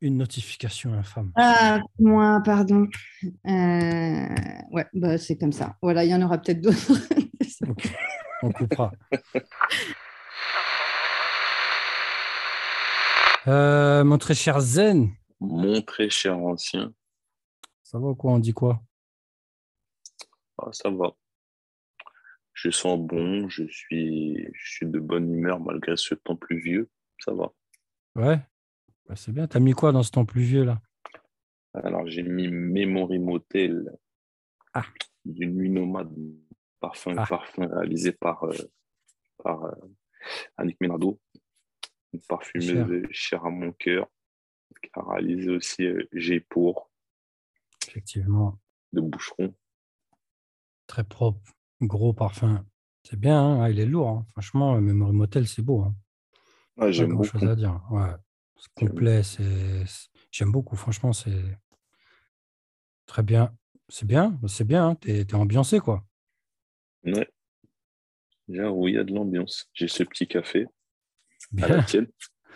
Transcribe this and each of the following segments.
une notification infâme. Ah, moi, pardon. Euh, ouais, bah, c'est comme ça. Voilà, il y en aura peut-être d'autres. On coupera. Euh, mon très cher Zen, Mon très cher ancien, ça va ou quoi? On dit quoi? Ah, ça va. Je sens bon, je suis, je suis de bonne humeur malgré ce temps pluvieux. Ça va. Ouais? Bah, C'est bien. T'as mis quoi dans ce temps pluvieux là? Alors, j'ai mis Memory Motel Ah. du Nuit Nomade, parfum, Ah. parfum réalisé par, euh, par euh, Annick Menado, une parfumeuse chère à mon cœur, qui a réalisé aussi euh, G pour Effectivement, de Boucheron. très propre, gros parfum. C'est bien, hein Ah, il est lourd. hein. Franchement, euh, Memory Motel, c'est beau. Hein. Ah, Pas J'aime beaucoup. chose à dire. Ouais. C'est complet. c'est J'aime beaucoup. Franchement, c'est très bien. C'est bien. C'est bien. hein. T'es t'es ambiancé, quoi. Ouais. J'avoue, il y a de l'ambiance. J'ai ce petit café à la tienne.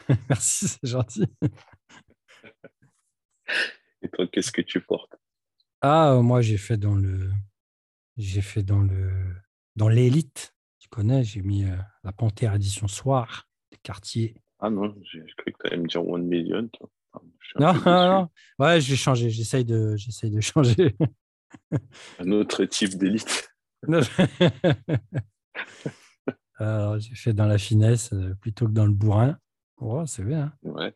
Merci, c'est gentil. Et toi, qu'est-ce que tu portes? Ah, moi, j'ai fait dans le. J'ai fait dans le. Dans l'élite. Tu connais, j'ai mis euh, la Panthère édition soir des quartiers. Ah non, j'ai j'ai cru que tu allais me dire One Million. toi. Non, non, non. Ouais, je vais changer. J'essaye de, j'essaye de changer. Un autre type d'élite. Alors, j'ai fait dans la finesse euh, plutôt que dans le bourrin. Ouais, c'est bien. hein. Ouais.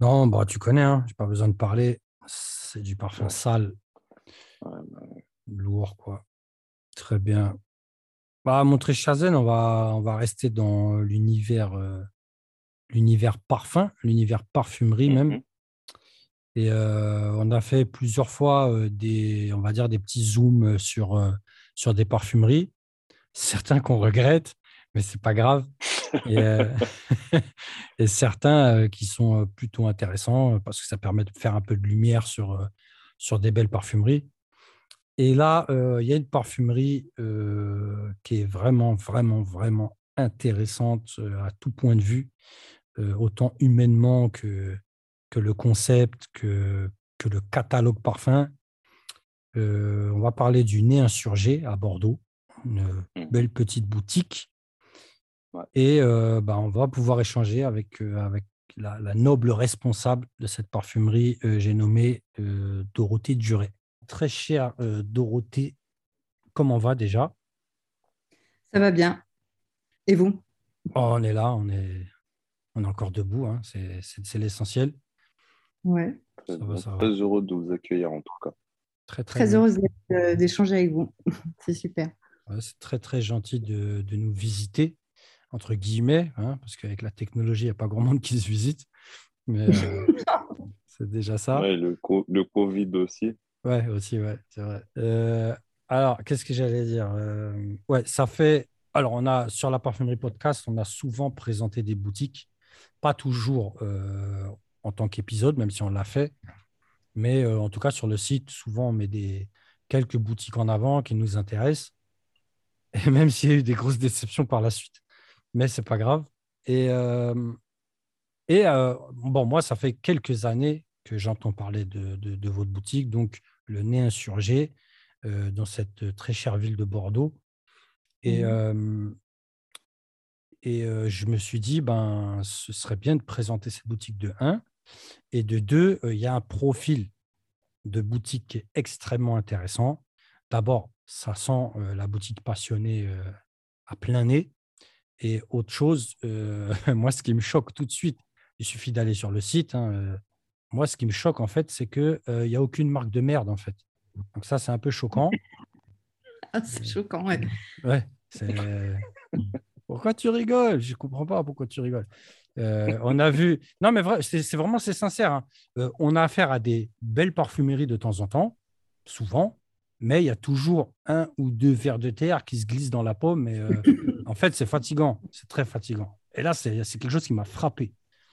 Non, bah, tu connais, hein, j'ai pas besoin de parler. C'est du parfum Ouais. sale, Ouais, bah, lourd, quoi. Très bien. Bah, mon très cher Zen, on va, on va rester dans l'univers euh, l'univers parfum, l'univers parfumerie même. mhm. Et euh, on a fait plusieurs fois euh, des, on va dire, des petits zooms sur, sur des parfumeries. Certains qu'on regrette, mais c'est pas grave. Et, et certains qui sont plutôt intéressants parce que ça permet de faire un peu de lumière sur, sur des belles parfumeries. Et là, euh, il y a une parfumerie euh, qui est vraiment, vraiment, vraiment intéressante euh, à tout point de vue, autant humainement que, que le concept, que, que le catalogue parfum. Euh, on va parler du Nez Insurgé à Bordeaux, une Mhm. belle petite boutique. Ouais. Et euh, bah, on va pouvoir échanger avec, euh, avec la, la noble responsable de cette parfumerie, j'ai nommé Dorothée Duret. Très chère euh, Dorothée, comment va déjà? Ça va bien. Et vous? Oh, On est là, on est, on est encore debout, hein, c'est- l'essentiel. Ouais. Très, Ça va, ça va. très heureux de vous accueillir en tout cas. Très, très, Très heureuse euh, d'échanger avec vous. C'est super. Ouais, c'est très, très gentil de, de nous visiter, entre guillemets, hein, parce qu'avec la technologie, il n'y a pas grand monde qui se visite. Mais euh, c'est déjà ça. Ouais, le, co- le Covid aussi. Ouais, aussi, ouais, c'est vrai. Euh, alors, qu'est-ce que j'allais dire Euh, Ouais, ça fait. Alors, on a sur la parfumerie podcast, on a souvent présenté des boutiques, pas toujours euh, en tant qu'épisode, même si on l'a fait, mais euh, en tout cas sur le site, souvent on met des quelques boutiques en avant qui nous intéressent, et même s'il y a eu des grosses déceptions par la suite, mais c'est pas grave. Et bon, moi, ça fait quelques années que j'entends parler de, de- de votre boutique, donc le nez insurgé euh, dans cette très chère ville de Bordeaux. Et, euh, et euh, je me suis dit, ben, ce serait bien de présenter cette boutique de 1. Et de 2, il y a un profil de boutique qui est extrêmement intéressant. D'abord, ça sent euh, la boutique passionnée euh, à plein nez. Et autre chose, euh, moi, ce qui me choque tout de suite, il suffit d'aller sur le site. hein, euh, moi, ce qui me choque, en fait, c'est qu'il n'y a aucune marque de merde, en fait. Donc ça, c'est un peu choquant. Ah, c'est choquant, ouais. Ouais, c'est... Pourquoi tu rigoles? Je ne comprends pas pourquoi tu rigoles. Euh, on a vu... Non, mais vrai, c'est, vraiment, c'est sincère. hein. Euh, on a affaire à des belles parfumeries de temps en temps, souvent, mais il y a toujours un ou deux vers de terre qui se glissent dans la paume. Et, euh, en fait, c'est fatigant. C'est très fatigant. Et là, c'est quelque chose qui m'a frappé.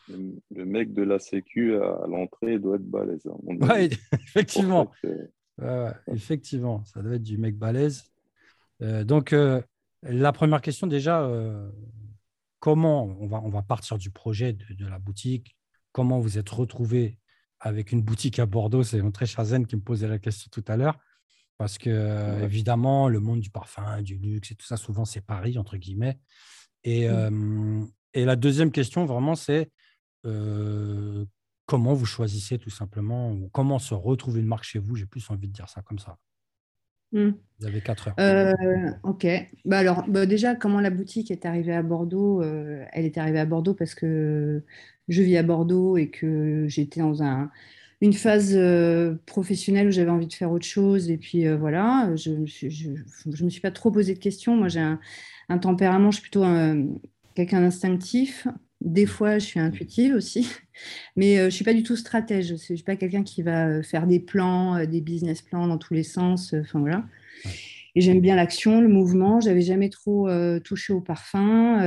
Le, le mec de la Sécu à, à l'entrée doit être balèze. hein, avis. effectivement. Ouais, effectivement, ça doit être du mec balèze. Euh, donc, euh, la première question, déjà, euh, comment on va, on va partir du projet de, de la boutique, comment vous êtes retrouvé avec une boutique à Bordeaux? C'est mon très cher Zen qui me posait la question tout à l'heure. Parce que, évidemment, le monde du parfum, du luxe et tout ça, souvent, c'est Paris, entre guillemets. Et, mmh. et la deuxième question, vraiment, c'est comment vous choisissez tout simplement, ou comment se retrouver une marque chez vous? J'ai plus envie de dire ça comme ça. Mmh. Vous avez quatre heures. Euh, ok. Bah alors, bah déjà, comment la boutique est arrivée à Bordeaux? Elle est arrivée à Bordeaux parce que je vis à Bordeaux et que j'étais dans un, une phase euh, professionnelle où j'avais envie de faire autre chose. Et puis euh, voilà, je ne me, suis, je, me suis pas trop posé de questions. Moi, j'ai un, tempérament, je suis plutôt quelqu'un d'instinctif. Des fois, je suis intuitive aussi, mais je ne suis pas du tout stratège. Je ne suis pas quelqu'un qui va faire des plans, des business plans dans tous les sens. Enfin voilà. Et j'aime bien l'action, le mouvement. J'avais jamais trop touché au parfum.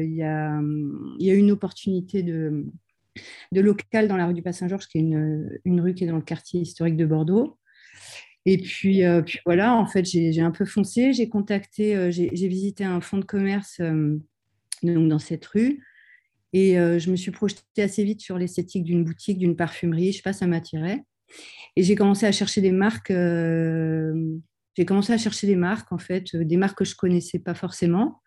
Il y, a, y a une opportunité de, de local dans la rue du Pas-Saint-Georges, qui est une, rue qui est dans le quartier historique de Bordeaux. Et puis, euh, puis voilà, en fait, j'ai un peu foncé. J'ai contacté, j'ai visité un fonds de commerce donc dans cette rue. Et je me suis projetée assez vite sur l'esthétique d'une boutique, d'une parfumerie. Je sais pas, ça m'attirait. Et j'ai commencé à chercher des marques. j'ai commencé à chercher des marques, en fait, des marques que je connaissais pas forcément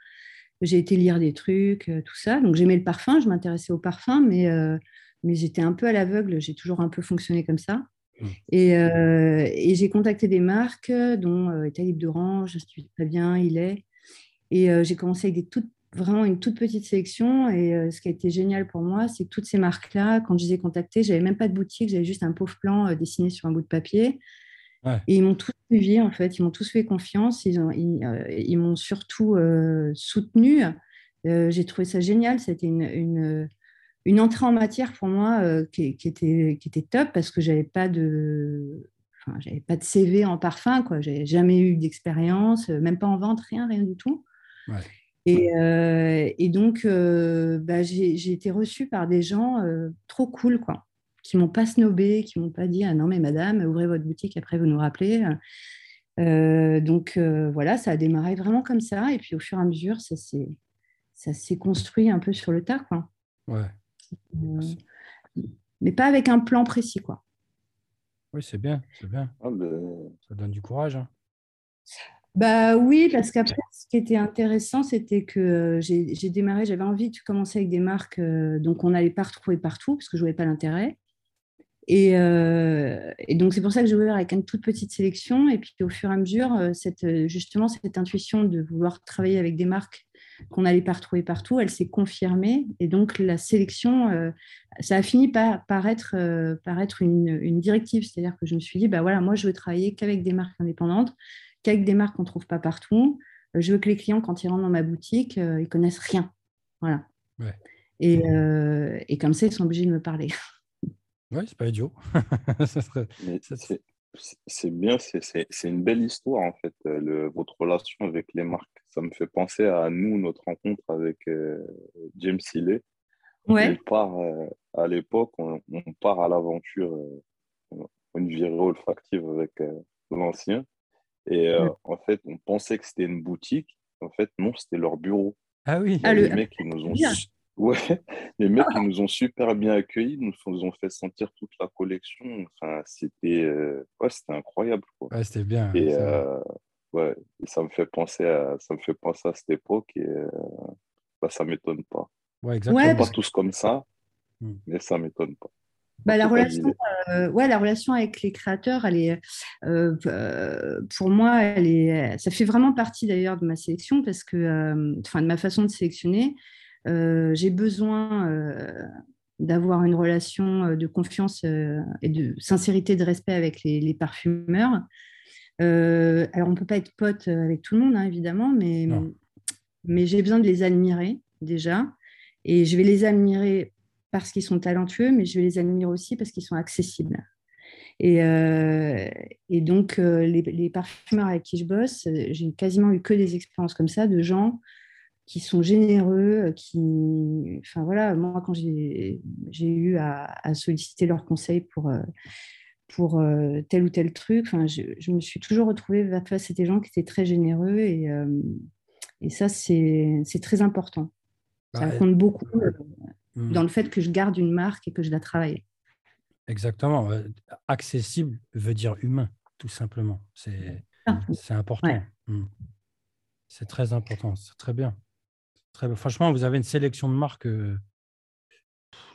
j'ai été lire des trucs, euh, tout ça. Donc j'aimais le parfum, je m'intéressais au parfum, mais, euh, mais j'étais un peu à l'aveugle, j'ai toujours un peu fonctionné comme ça. Mmh. Et, euh, et j'ai contacté des marques, dont euh, Libre d'Orange, suis très bien, il est. Et j'ai commencé avec des toutes, vraiment une toute petite sélection. Et ce qui a été génial pour moi, c'est que toutes ces marques-là, quand je les ai contactées, j'avais même pas de boutique, j'avais juste un pauvre plan dessiné sur un bout de papier. Et ils m'ont tous suivi, en fait, ils m'ont tous fait confiance, ils, ils, euh, m'ont surtout euh, soutenu. Euh, j'ai trouvé ça génial, c'était une, une, une, entrée en matière pour moi qui, qui, était, qui était top parce que j'avais pas de... Enfin, j'avais pas de CV en parfum, quoi. J'avais jamais eu d'expérience, même pas en vente, rien, rien du tout. Et, et, donc, bah, j'ai été reçue par des gens trop cool, quoi qui m'ont pas snobé, qui m'ont pas dit ah non mais madame ouvrez votre boutique après vous nous rappelez. Euh, donc euh, voilà, ça a démarré vraiment comme ça et puis au fur et à mesure ça s'est ça s'est construit un peu sur le tas quoi. Ouais. Euh, mais pas avec un plan précis quoi. Oui c'est bien, c'est bien. Ah, ben, ça donne du courage. Hein. Bah oui, parce qu'après, ce qui était intéressant, c'était que j'ai démarré, j'avais envie de commencer avec des marques, donc on n'allait pas retrouver partout, parce que je ne voyais pas l'intérêt. Euh, et, donc, c'est pour ça que j'ai ouvert avec une toute petite sélection. Et puis, au fur et à mesure, euh, justement, cette intuition de vouloir travailler avec des marques qu'on n'allait pas retrouver partout, elle s'est confirmée. Et donc, la sélection, euh, ça a fini par, être, par être une, une directive. C'est-à-dire que je me suis dit, bah voilà, moi, je veux travailler qu'avec des marques indépendantes, qu'avec des marques qu'on ne trouve pas partout. Je veux que les clients, quand ils rentrent dans ma boutique, ils connaissent rien. Voilà. Et, et comme ça, ils sont obligés de me parler. Oui, c'est pas idiot. c'est bien, c'est une belle histoire en fait, euh, le, votre relation avec les marques. Ça me fait penser à nous, notre rencontre avec euh, James Hillet. Ouais. part, euh, à l'époque, on, part à l'aventure, une virée olfactive avec l'ancien. Et en fait, on pensait que c'était une boutique. En fait, non, c'était leur bureau. Ah oui. Ah, les mecs, ils nous ont Ouais, les mecs, ils nous ont super bien accueillis, nous, nous ont fait sentir toute la collection. Enfin, c'était euh, ouais, c'était incroyable. Quoi. Ouais, c'était bien. Et, euh, ouais, ça me fait penser à ça me fait penser à cette époque et euh, bah, ça m'étonne pas. Ouais, exactement. pas tous comme ça, hmm. mais ça m'étonne pas. Bah, la, relation, ouais, la relation avec les créateurs, elle est, pour moi, elle est, ça fait vraiment partie d'ailleurs de ma sélection parce que, enfin, de ma façon de sélectionner. Euh, j'ai besoin euh, d'avoir une relation euh, de confiance et de sincérité, de respect avec les, parfumeurs. alors, on ne peut pas être pote avec tout le monde, hein, évidemment, mais, mais j'ai besoin de les admirer déjà. Et je vais les admirer parce qu'ils sont talentueux, mais je vais les admirer aussi parce qu'ils sont accessibles. Et, et donc, les, les, parfumeurs avec qui je bosse, j'ai quasiment eu que des expériences comme ça, de gens qui sont généreux, euh, qui, enfin voilà, moi quand j'ai eu à, solliciter leurs conseils pour, euh, pour euh, tel ou tel truc, enfin, je, me suis toujours retrouvée face à des gens qui étaient très généreux et, et ça c'est très important. ça bah, compte beaucoup. Mmh. dans le fait que je garde une marque et que je la travaille. Exactement. Accessible veut dire humain, tout simplement. C'est ah. important. Mmh. C'est très important. C'est très bien. Très, franchement, vous avez une sélection de marques, euh,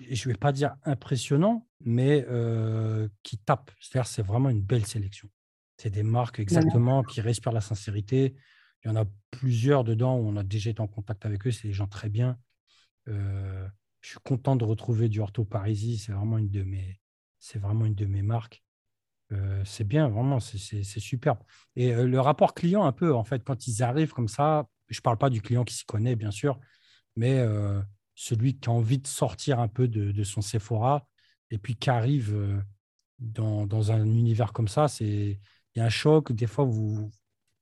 je ne vais pas dire impressionnant, mais euh, qui tape. C'est-à-dire c'est vraiment une belle sélection. C'est des marques exactement qui respirent la sincérité. Il y en a plusieurs dedans où on a déjà été en contact avec eux. C'est des gens très bien. Euh, je suis content de retrouver du Ortho Parisi. C'est vraiment une de mes, c'est vraiment une de mes marques. Euh, c'est bien, vraiment, c'est superbe. Et euh, le rapport client, un peu, en fait, quand ils arrivent comme ça, je ne parle pas du client qui s'y connaît, bien sûr, mais celui qui a envie de sortir un peu de, son Sephora et puis qui arrive dans, dans, un univers comme ça, il y a un choc. Des fois, vous,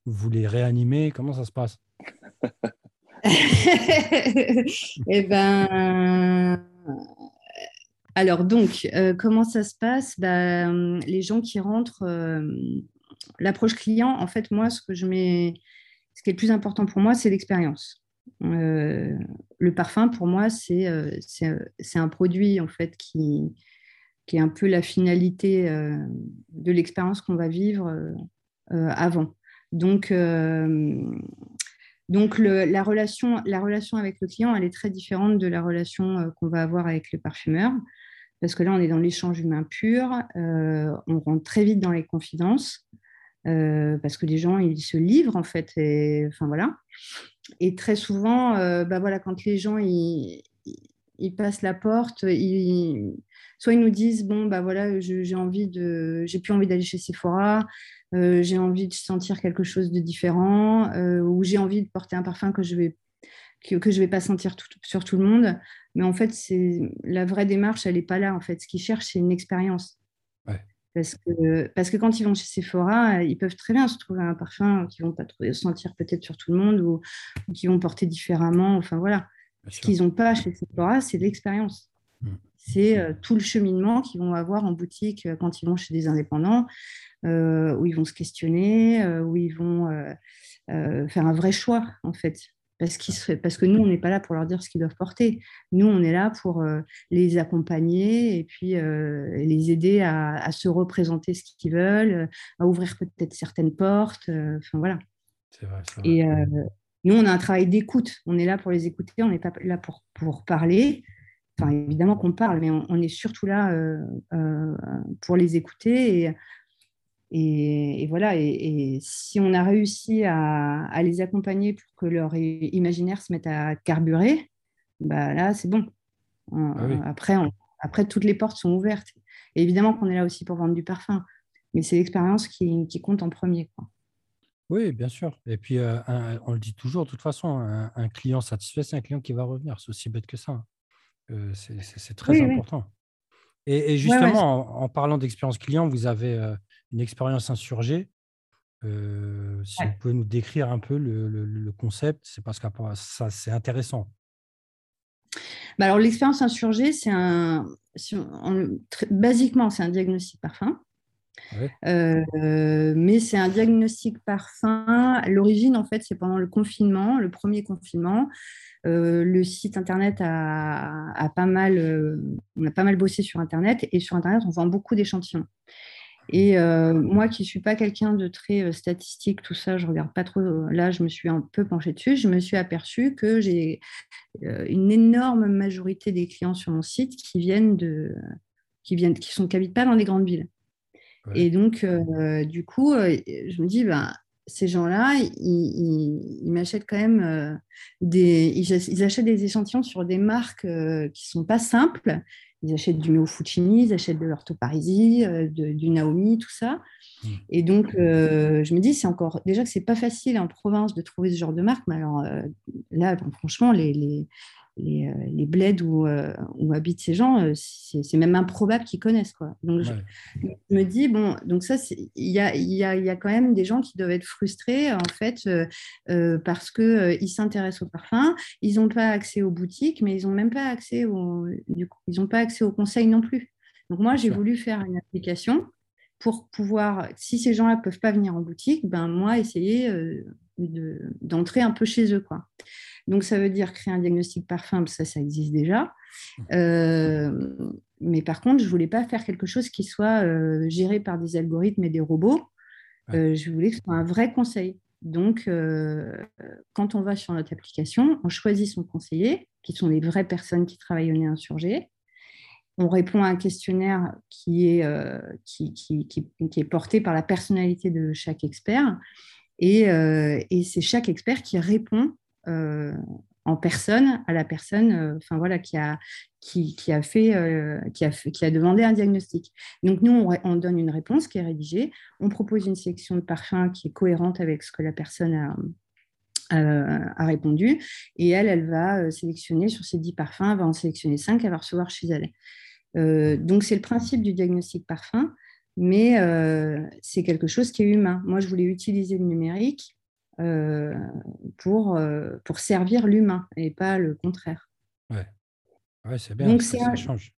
vous les réanimez. Comment ça se passe? Eh ben, alors donc, euh, comment ça se passe? Ben, Les gens qui rentrent, euh, l'approche client, en fait, moi, ce que je mets, ce qui est le plus important pour moi, c'est l'expérience. Euh, le parfum, pour moi, c'est un produit en fait qui, qui est un peu la finalité de l'expérience qu'on va vivre avant. Donc, donc la, relation, la relation avec le client, elle est très différente de la relation euh, qu'on va avoir avec le parfumeur, parce que là, on est dans l'échange humain pur, euh, on rentre très vite dans les confidences, euh, parce que les gens, ils se livrent, en fait, et, enfin. Et très souvent, bah voilà, quand les gens, ils passent la porte, soit ils nous disent, bon, bah voilà, j'ai envie de, j'ai plus envie d'aller chez Sephora, euh, j'ai envie de sentir quelque chose de différent, euh, ou j'ai envie de porter un parfum que je vais que, je vais pas sentir sur tout le monde. Mais en fait, c'est la vraie démarche, elle n'est pas là. En fait, ce qu'ils cherchent, c'est une expérience. Parce, que, parce que quand ils vont chez Sephora, ils peuvent très bien se trouver un parfum qu'ils vont pas sentir peut-être sur tout le monde ou, ou qu'ils vont porter différemment. Enfin voilà. Ce qu'ils n'ont pas chez Sephora, c'est l'expérience. Mm. C'est euh, tout le cheminement qu'ils vont avoir en boutique quand ils vont chez des indépendants. Euh, où ils vont se questionner, euh, où ils vont euh, faire un vrai choix, en fait. Parce, parce que nous, on n'est pas là pour leur dire ce qu'ils doivent porter. Nous, on est là pour les accompagner et puis les aider à, se représenter ce qu'ils veulent, à ouvrir peut-être certaines portes. Enfin, voilà. Vrai, Et nous, on a un travail d'écoute. On est là pour les écouter, on n'est pas là pour, pour parler. Enfin, évidemment qu'on parle, mais on, est surtout là pour les écouter et et, voilà, et, si on a réussi à, les accompagner pour que leur imaginaire se mette à carburer, bah là, c'est bon. Ah après, après, toutes les portes sont ouvertes. Et évidemment qu'on est là aussi pour vendre du parfum, mais c'est l'expérience qui, compte en premier. Oui, bien sûr. Et puis, euh, on le dit toujours, de toute façon, un, client satisfait, c'est un client qui va revenir. C'est aussi bête que ça. Euh, c'est très important. Et, justement, en, parlant d'expérience client, vous avez euh, une expérience insurgée. Euh, si vous pouvez nous décrire un peu le, concept, c'est parce que ça, c'est intéressant. Bah alors, l'expérience insurgée, c'est un, basiquement, c'est un diagnostic parfum. Euh, mais c'est un diagnostic parfum. L'origine, en fait, c'est pendant le confinement, le premier confinement. Euh, le site internet a, pas mal, on a pas mal bossé sur internet et sur internet, on vend beaucoup d'échantillons. Et euh, moi qui ne suis pas quelqu'un de très euh, statistique, tout ça, je ne regarde pas trop. Là, je me suis un peu penchée dessus. Je me suis aperçue que j'ai euh, une énorme majorité des clients sur mon site qui viennent de, qui viennent, qui sont, habitent pas dans les grandes villes. Et donc, du coup, je me dis, ben, ces gens-là, ils, m'achètent quand même des, ils, achètent des échantillons sur des marques qui ne sont pas simples ils achètent du Mio Fucini, ils achètent de l'Ortho Parisi, euh, du Naomi, tout ça. Hmm. Et donc, euh, je me dis, c'est encore déjà que c'est pas facile en province de trouver ce genre de marque, mais alors euh, là, franchement, les, les, euh, les bleds où, euh, où, habitent ces gens, euh, c'est même improbable qu'ils connaissent. Quoi. Donc, je, me dis, bon, donc ça, il y a, y, a, y a, quand même des gens qui doivent être frustrés, en fait, parce qu'ils s'intéressent au parfum, ils n'ont pas accès aux boutiques, mais ils n'ont même pas accès au, du coup, ils n'ont pas accès aux conseils non plus. Donc, moi, j'ai voulu faire une application pour pouvoir, si ces gens-là ne peuvent pas venir en boutique, ben moi, essayer d'entrer un peu chez eux. Quoi. Donc, ça veut dire créer un diagnostic parfum, ça, ça existe déjà. Euh, mais par contre, je ne voulais pas faire quelque chose qui soit euh, géré par des algorithmes et des robots. Euh, je voulais que ce soit un vrai conseil. Donc, quand on va sur notre application, on choisit son conseiller, qui sont les vraies personnes qui travaillent au nez insurgé. On répond à un questionnaire qui est, qui, qui, qui, qui, est porté par la personnalité de chaque expert. Et, et c'est chaque expert qui répond euh, en personne à la personne euh, voilà qui a qui, a fait, euh, qui a demandé un diagnostic. Donc nous on, donne une réponse qui est rédigée. On propose une sélection de parfums qui est cohérente avec ce que la personne a, a répondu. Et elle elle va sélectionner sur ces 10 parfums elle va en sélectionner 5 elle va recevoir chez elle. Donc c'est le principe du diagnostic parfum mais c'est quelque chose qui est humain moi je voulais utiliser le numérique euh, pour, euh, pour servir l'humain et pas le contraire. Ouais, ouais c'est bien, Donc, ça, change.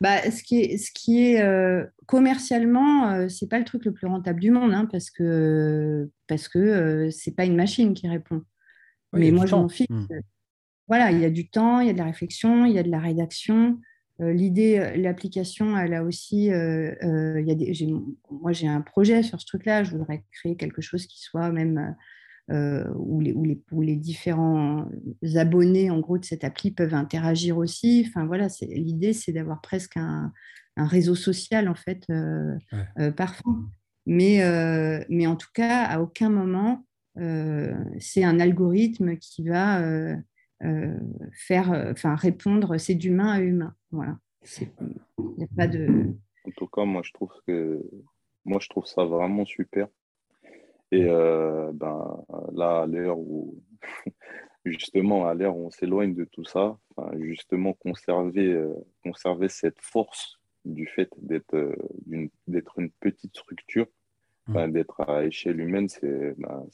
Bah, ce qui est, ce qui est euh, commercialement, c'est pas le truc le plus rentable du monde, hein, parce que parce que c'est pas une machine qui répond. Mais moi, je m'en fiche. Mmh. Voilà, il y a du temps, il y a de la réflexion, il y a de la rédaction. Euh, l'idée, euh, l'application, elle a aussi, euh, il y a moi j'ai un projet sur ce truc-là, je voudrais créer quelque chose qui soit même où, les, où, les, où, les, différents abonnés en gros de cette appli peuvent interagir aussi. Enfin voilà, l'idée c'est d'avoir presque un, un, réseau social en fait parfois. Mais, mais en tout cas, à aucun moment c'est un algorithme qui va faire, euh, enfin répondre, c'est d'humain à humain. Voilà. Il n'y a pas de. En tout cas, moi je trouve que moi je trouve ça vraiment super. Et euh, ben, là, à l'heure où justement à l'heure où on s'éloigne de tout ça, justement conserver, conserver cette force du fait d'être d'être une petite structure, mmh. d'être à échelle humaine, c'est ben,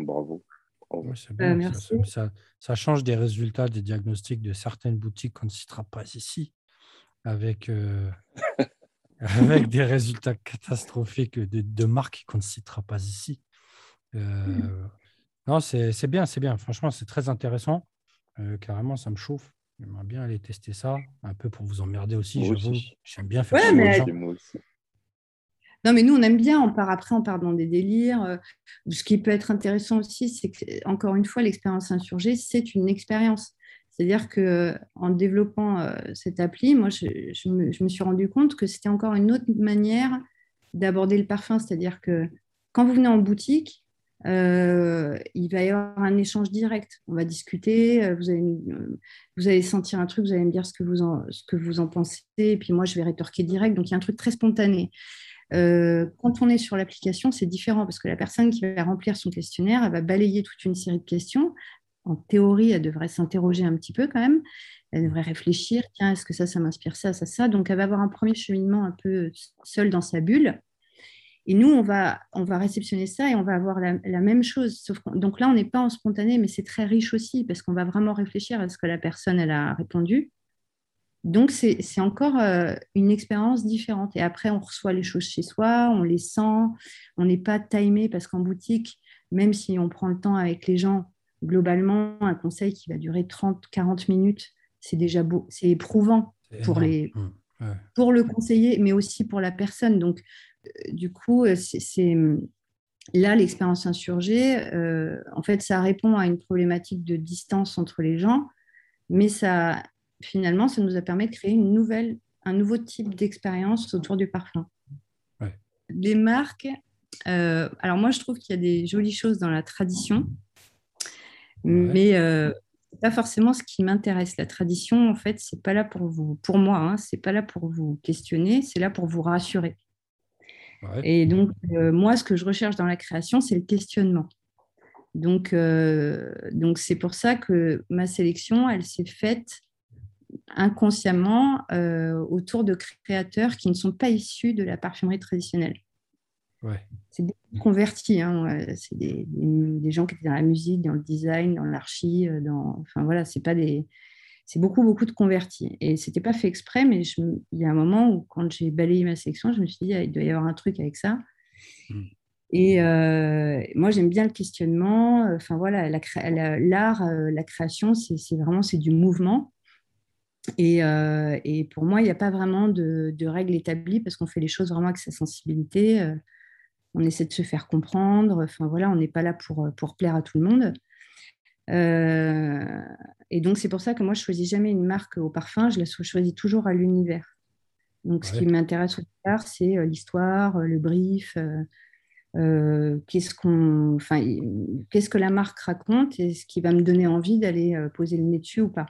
bravo. Euh, ça, change des résultats des diagnostics de certaines boutiques qu'on ne citera pas ici, avec, euh, avec des résultats catastrophiques de, marques qu'on ne citera pas ici. Euh, mmh. Non, c'est bien, c'est bien. Franchement, c'est très intéressant. carrément, ça me chauffe. J'aimerais bien aller tester ça, un peu pour vous emmerder aussi. J'aime bien faire ça. Non, mais nous, on aime bien, on part après, on part dans des délires. Euh, ce qui peut être intéressant aussi, c'est que, encore une fois, l'expérience insurgée, c'est une expérience. C'est-à-dire qu'en développant euh, cette appli, moi, je, me, suis rendu compte que c'était encore une autre manière d'aborder le parfum. C'est-à-dire que quand vous venez en boutique, euh, il va y avoir un échange direct. On va discuter, vous allez, vous allez sentir un truc, vous allez me dire ce que vous en, ce que vous en pensez, et puis moi, je vais rétorquer direct. Donc, il y a un truc très spontané. Euh, quand on est sur l'application, c'est différent parce que la personne qui va remplir son questionnaire, elle va balayer toute une série de questions. En théorie, elle devrait s'interroger un petit peu quand même. Elle devrait réfléchir, tiens, est-ce que ça, ça m'inspire ça, ça, ça? Donc, elle va avoir un premier cheminement un peu seul dans sa bulle. Et nous, on va, on va réceptionner ça et on va avoir la, même chose. Sauf donc là, on n'est pas en spontané, mais c'est très riche aussi parce qu'on va vraiment réfléchir à ce que la personne elle a répondu. Donc, c'est encore euh, une expérience différente. Et après, on reçoit les choses chez soi, on les sent, on n'est pas timé parce qu'en boutique, même si on prend le temps avec les gens, globalement, un conseil qui va durer 30-40 minutes, c'est déjà beau, c'est éprouvant pour, les, mmh, pour le conseiller, mais aussi pour la personne. Donc, euh, du coup, euh, c'est là l'expérience insurgée. en fait, ça répond à une problématique de distance entre les gens, mais ça finalement, ça nous a permis de créer une nouvelle, un nouveau type d'expérience autour du parfum. Les marques, euh, alors moi je trouve qu'il y a des jolies choses dans la tradition, mais euh, pas forcément ce qui m'intéresse. La tradition, en fait, c'est pas là pour vous, pour moi, hein, c'est pas là pour vous questionner, c'est là pour vous rassurer. Et donc, euh, moi, ce que je recherche dans la création, c'est le questionnement. Donc, euh, donc c'est pour ça que ma sélection, elle s'est faite inconsciemment euh, autour de créateurs qui ne sont pas issus de la parfumerie traditionnelle. C'est des convertis, hein, c'est des, gens qui étaient dans la musique, dans le design, dans l'archi, euh, dans... enfin voilà, c'est pas des, c'est beaucoup beaucoup de convertis. Et c'était pas fait exprès, mais il y a un moment où quand j'ai balayé ma section, je me suis dit ah, il doit y avoir un truc avec ça. Hmm. Et moi, j'aime bien le questionnement. Enfin voilà, l'art, la, création, c'est vraiment c'est du mouvement. Et, pour moi, il n'y a pas vraiment de, de règles établies parce qu'on fait les choses vraiment avec sa sensibilité. on essaie de se faire comprendre. Enfin voilà, on n'est pas là pour, pour plaire à tout le monde. Euh, et donc, c'est pour ça que moi, je ne choisis jamais une marque au parfum, je la choisis toujours à l'univers. Donc, ce qui m'intéresse au départ, c'est euh, l'histoire, euh, le brief, qu'est-ce qu'on, enfin, qu'est-ce que la marque raconte et ce qui va me donner envie d'aller poser le nez dessus ou pas.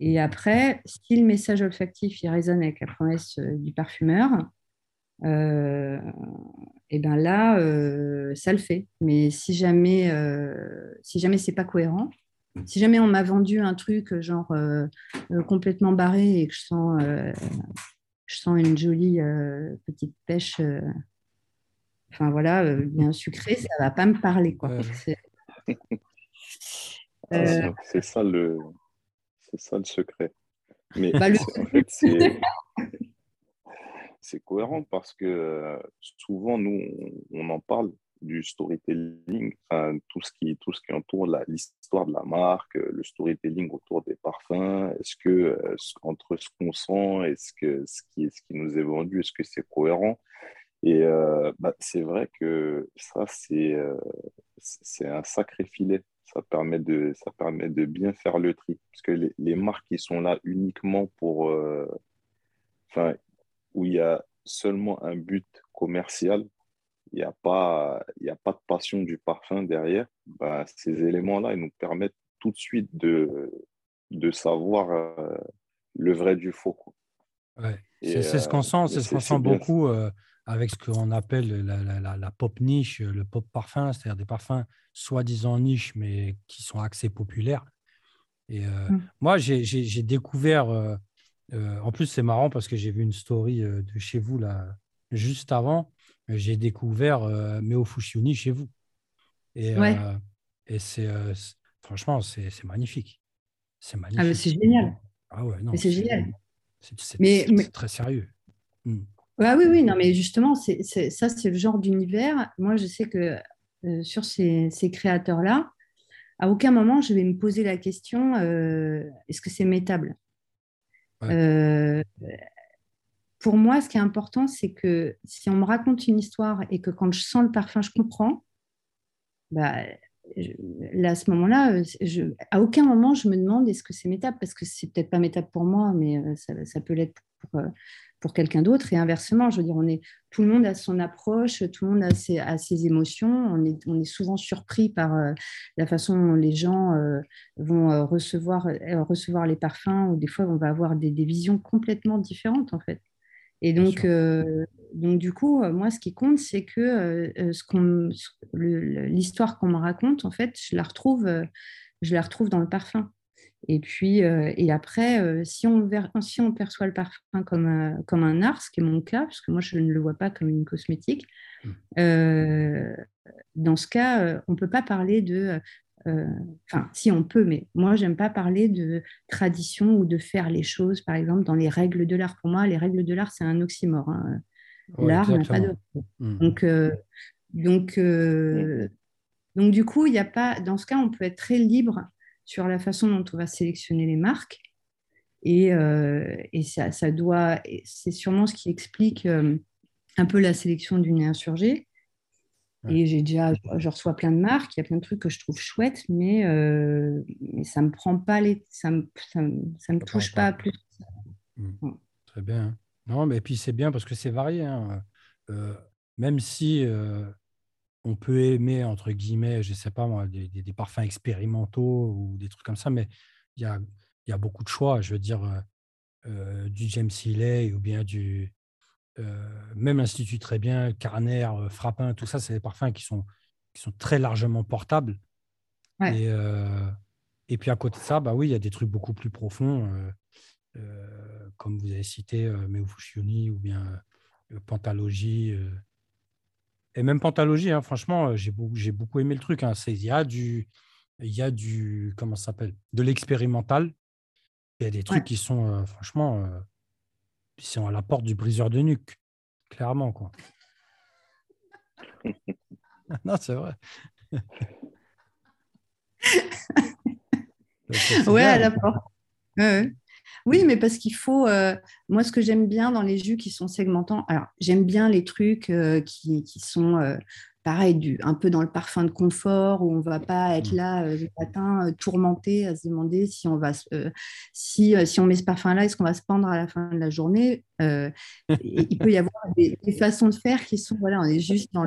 Et après, si le message olfactif il résonne avec la promesse du parfumeur, euh, et ben là, euh, ça le fait. Mais si jamais, euh, si jamais c'est pas cohérent, si jamais on m'a vendu un truc genre complètement barré et que je sens, je sens une jolie petite pêche, enfin voilà, bien sucrée, ça va pas me parler quoi. C'est ça le, c'est ça le secret. Mais bah, en fait, c'est c'est cohérent parce que euh, souvent, nous, on, en parle du storytelling, tout, ce qui, tout ce qui entoure l'histoire de la marque, le storytelling autour des parfums, est-ce que euh, entre ce qu'on sent et ce, que, ce, qui, ce qui nous est vendu, est-ce que c'est cohérent? Et euh, bah, c'est vrai que ça, c'est c'est un sacré filet. Ça permet, de, ça permet de bien faire le tri. Parce que les, les marques qui sont là uniquement pour... Enfin, où il y a seulement un but commercial, il n'y a, pas, il a pas de passion du parfum derrière, bah, ces éléments-là, ils nous permettent tout de suite de, de savoir euh, le vrai du faux. Ouais. C'est ce qu'on sent, c'est ce qu'on sent beaucoup euh, avec ce qu'on appelle la, la, la, pop niche, le pop parfum, c'est-à-dire des parfums soi-disant niche, mais qui sont axés populaires. Et euh, mmh. moi, j'ai découvert euh, en plus, c'est marrant parce que j'ai vu une story euh, de chez vous là, juste avant. J'ai découvert euh, Meo Fushuni chez vous. Et, et c'est franchement, c'est magnifique. C'est magnifique. Ah, c'est génial. Ah ouais, non. C'est génial. C'est très sérieux. Hmm. Ah oui, oui, non, mais justement, c'est ça, c'est le genre d'univers. Moi, je sais que sur ces, ces créateurs-là, à aucun moment, je vais me poser la question est-ce que c'est métable? Euh, pour moi, ce qui est important, c'est que si on me raconte une histoire et que quand je sens le parfum, je comprends, bah, là, à ce moment-là, je, à aucun moment, je me demande est-ce que c'est métable, parce que c'est peut-être pas métable pour moi, mais euh, ça, ça peut l'être pour, euh, pour quelqu'un d'autre. Et inversement, je veux dire, on est, tout le monde a son approche, tout le monde a ses, a ses émotions. On est, on est, souvent surpris par euh, la façon dont les gens euh, vont euh, recevoir, recevoir les parfums, ou des fois, on va avoir des, des visions complètement différentes, en fait. Et donc, donc du coup, moi, ce qui compte, c'est que ce qu'on, l'histoire qu'on me raconte, en fait, je la retrouve, je la retrouve dans le parfum. Et puis, euh, et après, euh, si, on si on perçoit le parfum comme, un, comme un art, ce qui est mon cas, parce que moi, je ne le vois pas comme une cosmétique, mmh. euh, dans ce cas, on ne peut pas parler de... Enfin, si on peut, mais moi, j'aime pas parler de tradition ou de faire les choses, par exemple, dans les règles de l'art. Pour moi, les règles de l'art, c'est un oxymore. Hein. l'art n'a pas de... Mmh. Donc, donc, donc, du coup, il n'y a pas... Dans ce cas, on peut être très libre sur la façon dont on va sélectionner les marques. Et, euh, ça, ça, doit, c'est sûrement ce qui explique euh, un peu la sélection du nez insurgé. Et j'ai déjà, je reçois plein de marques, il y a plein de trucs que je trouve chouettes, mais, euh, mais ça me prend pas les, ça me, ça me, touche pas, plus. Mmh. Très bien. Hein. Non, mais puis c'est bien parce que c'est varié. Hein. même si on peut aimer, entre guillemets, je ne sais pas moi, des, parfums expérimentaux ou des trucs comme ça, mais il y a, y a, beaucoup de choix. Je veux dire, euh, euh, du James Healy ou bien du. Euh, même Institut très bien, Carner, Frappin, tout ça, c'est des parfums qui sont, qui sont très largement portables. Et, et, puis à côté de ça, bah oui, il y a des trucs beaucoup plus profonds, comme vous avez cité Meufuscioni ou bien Pantalogie et même Pantalogie, hein, franchement, euh, j'ai beaucoup, beaucoup aimé le truc. Hein. Il y a du, il y a du, comment ça s'appelle, de l'expérimental. Il y a des trucs qui sont, euh, franchement, euh, qui sont à la porte du briseur de nuque, clairement, quoi. non, c'est vrai. ouais, à la porte. Oui, mais parce qu'il faut. Euh, moi, ce que j'aime bien dans les jus qui sont segmentants, alors j'aime bien les trucs euh, qui, sont euh, pareil, du, un peu dans le parfum de confort, où on ne va pas être mmh. là euh, le matin euh, tourmenté à se demander si on, va, euh, si, si on met ce parfum-là, est-ce qu'on va se pendre à la fin de la journée Il peut y avoir des, façons de faire qui sont, voilà, on est juste dans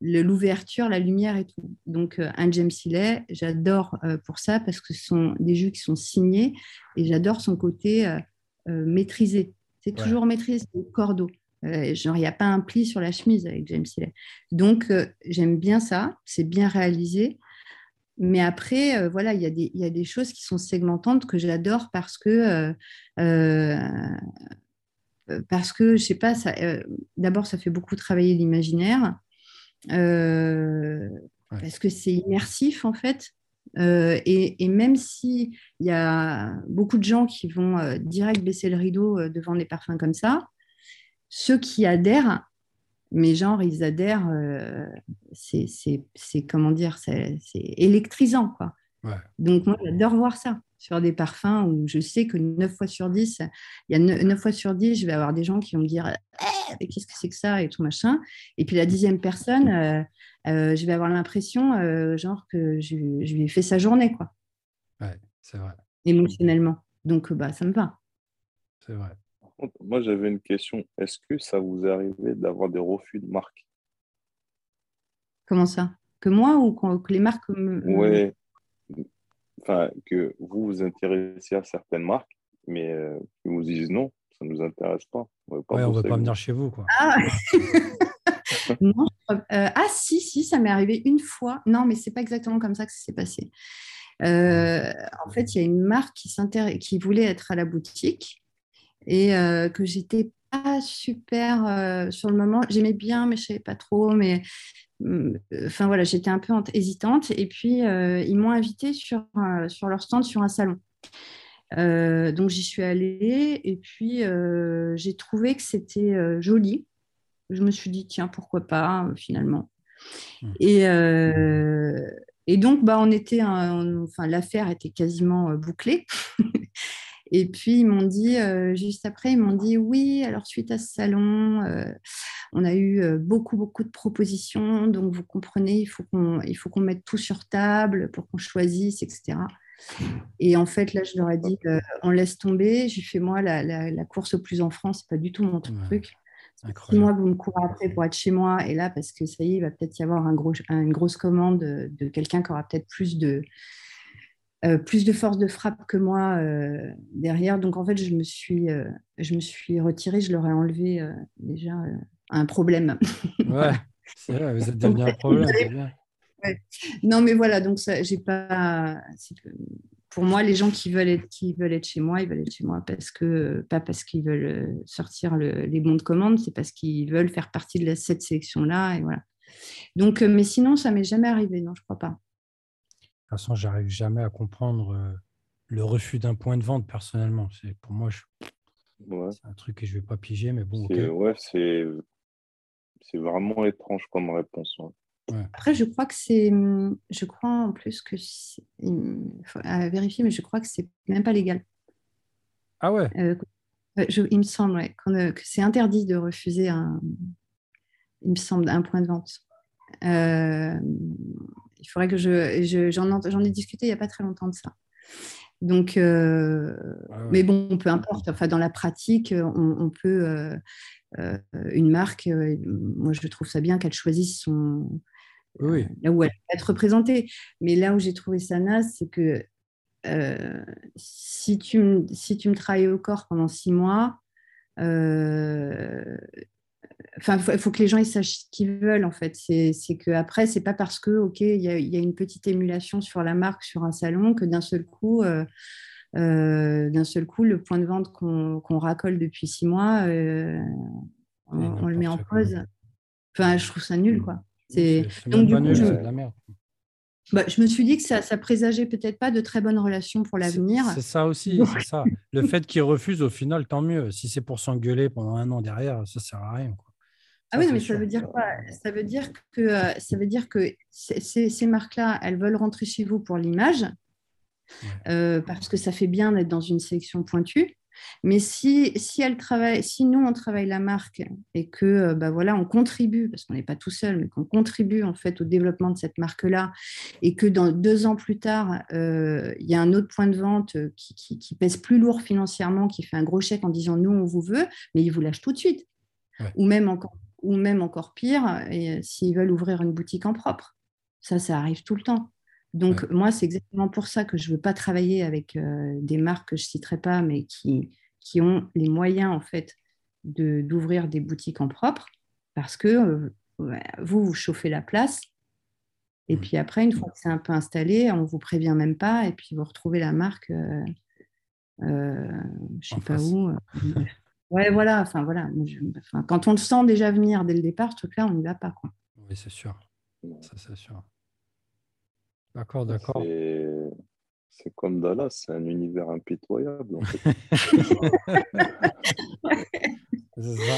l'ouverture, le, la lumière et tout. Donc, un James Hillet, j'adore pour ça parce que ce sont des jus qui sont signés et j'adore son côté maîtrisé. C'est toujours maîtrisé, c'est cordeau. Euh, genre, il n'y a pas un pli sur la chemise avec James Hillet. Donc, euh, j'aime bien ça, c'est bien réalisé. Mais après, euh, voilà, il y, y, a des choses qui sont segmentantes que j'adore parce que, parce que, je sais pas, d'abord, ça fait beaucoup travailler l'imaginaire, parce que c'est immersif, en fait. Et, et, même s'il y a beaucoup de gens qui vont direct baisser le rideau devant des parfums comme ça, ceux qui adhèrent, mais genre, ils adhèrent, euh, c'est comment dire, c'est électrisant. Quoi. Donc, moi, j'adore voir ça sur des parfums où je sais que 9 fois sur 10, il y a 9, fois sur 10, je vais avoir des gens qui vont me dire eh, qu'est-ce que c'est que ça et tout machin. Et puis la dixième personne, euh, euh, je vais avoir l'impression, genre, que je, lui ai fait sa journée. Quoi. Ouais, c'est vrai. Émotionnellement. Donc, bah, ça me va. C'est vrai moi j'avais une question. Est-ce que ça vous est arrivé d'avoir des refus de marque? Comment ça? Que moi ou que les marques me... Oui. Enfin, que vous vous intéressiez à certaines marques, mais euh, vous disent non, ça ne nous intéresse pas. On ne veut pas venir chez vous. Quoi. Ah. Euh, ah si, si, ça m'est arrivé une fois. Non, mais c'est pas exactement comme ça que ça s'est passé. Euh, en fait, il y a une marque qui, qui voulait être à la boutique et euh, que j'étais pas super euh, sur le moment. J'aimais bien, mais je savais pas trop. Mais mm, enfin voilà, j'étais un peu hésitante. Et puis euh, ils m'ont invitée sur, sur leur stand sur un salon. donc j'y suis allée et puis j'ai trouvé que c'était joli. Je me suis dit tiens pourquoi pas finalement. Mmh. Et, et donc bah on était, enfin l'affaire était quasiment bouclée. Et puis, ils m'ont dit, euh, juste après, ils m'ont dit, oui, alors suite à ce salon, euh, on a eu euh, beaucoup, beaucoup de propositions. Donc, vous comprenez, il faut qu'on, qu'on mette tout sur table pour qu'on choisisse, etc. Et en fait, là, je leur ai dit, on laisse tomber. J'ai fait, moi, la, course au plus en France, c'est pas du tout mon truc. Moi vous me courez après pour être chez moi. Et là, parce que ça y est, il va peut-être y avoir un gros, une grosse commande de quelqu'un qui aura peut-être plus de, euh, plus de force de frappe que moi euh, derrière. Donc en fait, je me suis, euh, je me suis retirée, je leur ai enlevé déjà un problème. ouais, c'est vrai, vous êtes devenu un problème. Non, mais voilà, donc ça, j'ai pas. Pour moi, les gens qui veulent être, qui veulent être chez moi, ils veulent être chez moi parce que pas parce qu'ils veulent sortir les bons de commande, c'est parce qu'ils veulent faire partie de cette sélection-là et voilà. Donc, mais sinon, ça m'est jamais arrivé, non, je crois pas toute façon, j'arrive jamais à comprendre euh, le refus d'un point de vente personnellement. C'est pour moi, c'est un truc que je vais pas piger, mais bon. Ouais, c'est c'est vraiment étrange comme réponse. Après, je crois que c'est, je crois en plus que il faut vérifier, mais je crois que c'est même pas légal. Ah ouais? Euh, il me semble euh, que c'est interdit de refuser un, il me semble, un point de vente. Euh, il faudrait que je. J'en ai discuté il n'y a pas très longtemps de ça. Donc, euh, mais bon, peu importe. Enfin, dans la pratique, on, peut. Euh, euh, une marque, moi, je trouve ça bien qu'elle choisisse son. là où elle va être représentée. Mais là où j'ai trouvé ça naze, c'est que si, tu, si tu me travailles au corps pendant six mois, Enfin, il faut, que les gens ils sachent ce qu'ils veulent en fait. C'est que après, c'est pas parce que ok, il y, a une petite émulation sur la marque sur un salon que d'un seul coup, euh, euh, d'un seul coup, le point de vente qu'on racole depuis six mois, euh, on, le met en pause. Enfin, je trouve ça nul quoi. C'est donc du coup, je... de la merde. Bah, je me suis dit que ça, ça présageait peut-être pas de très bonnes relations pour l'avenir. C'est ça aussi, c'est ça. Le fait qu'ils refusent, au final, tant mieux. Si c'est pour s'engueuler pendant un an derrière, ça sert à rien. Quoi. Ah oui, mais ça veut dire quoi? Ça veut dire que, ça veut dire que ces, marques-là, elles veulent rentrer chez vous pour l'image, parce que ça fait bien d'être dans une sélection pointue. Mais si, si, elle travaille, si nous, on travaille la marque et que euh, bah voilà, on contribue, parce qu'on n'est pas tout seul, mais qu'on contribue en fait au développement de cette marque-là, et que dans deux ans plus tard, euh, il y a un autre point de vente qui, qui, pèse plus lourd financièrement, qui fait un gros chèque en disant nous, on vous veut, mais il vous lâche tout de suite. Ou, même encore, ou même encore pire, et, euh, s'ils veulent ouvrir une boutique en propre. Ça, ça arrive tout le temps. Donc, moi, c'est exactement pour ça que je ne veux pas travailler avec euh, des marques que je ne citerai pas, mais qui, qui ont les moyens, en fait, d'ouvrir des boutiques en propre, parce que euh, vous, vous chauffez la place. Et mmh. puis après, une fois que c'est un peu installé, on ne vous prévient même pas, et puis vous retrouvez la marque, euh, je ne sais pas où. Ouais, voilà. Enfin, voilà. quand on le sent déjà venir dès le départ, ce truc-là, on n'y va pas. Quoi. Oui, c'est sûr. Ça, c'est sûr. D'accord, d'accord. C'est comme Dallas, c'est un univers impitoyable. c'est ça.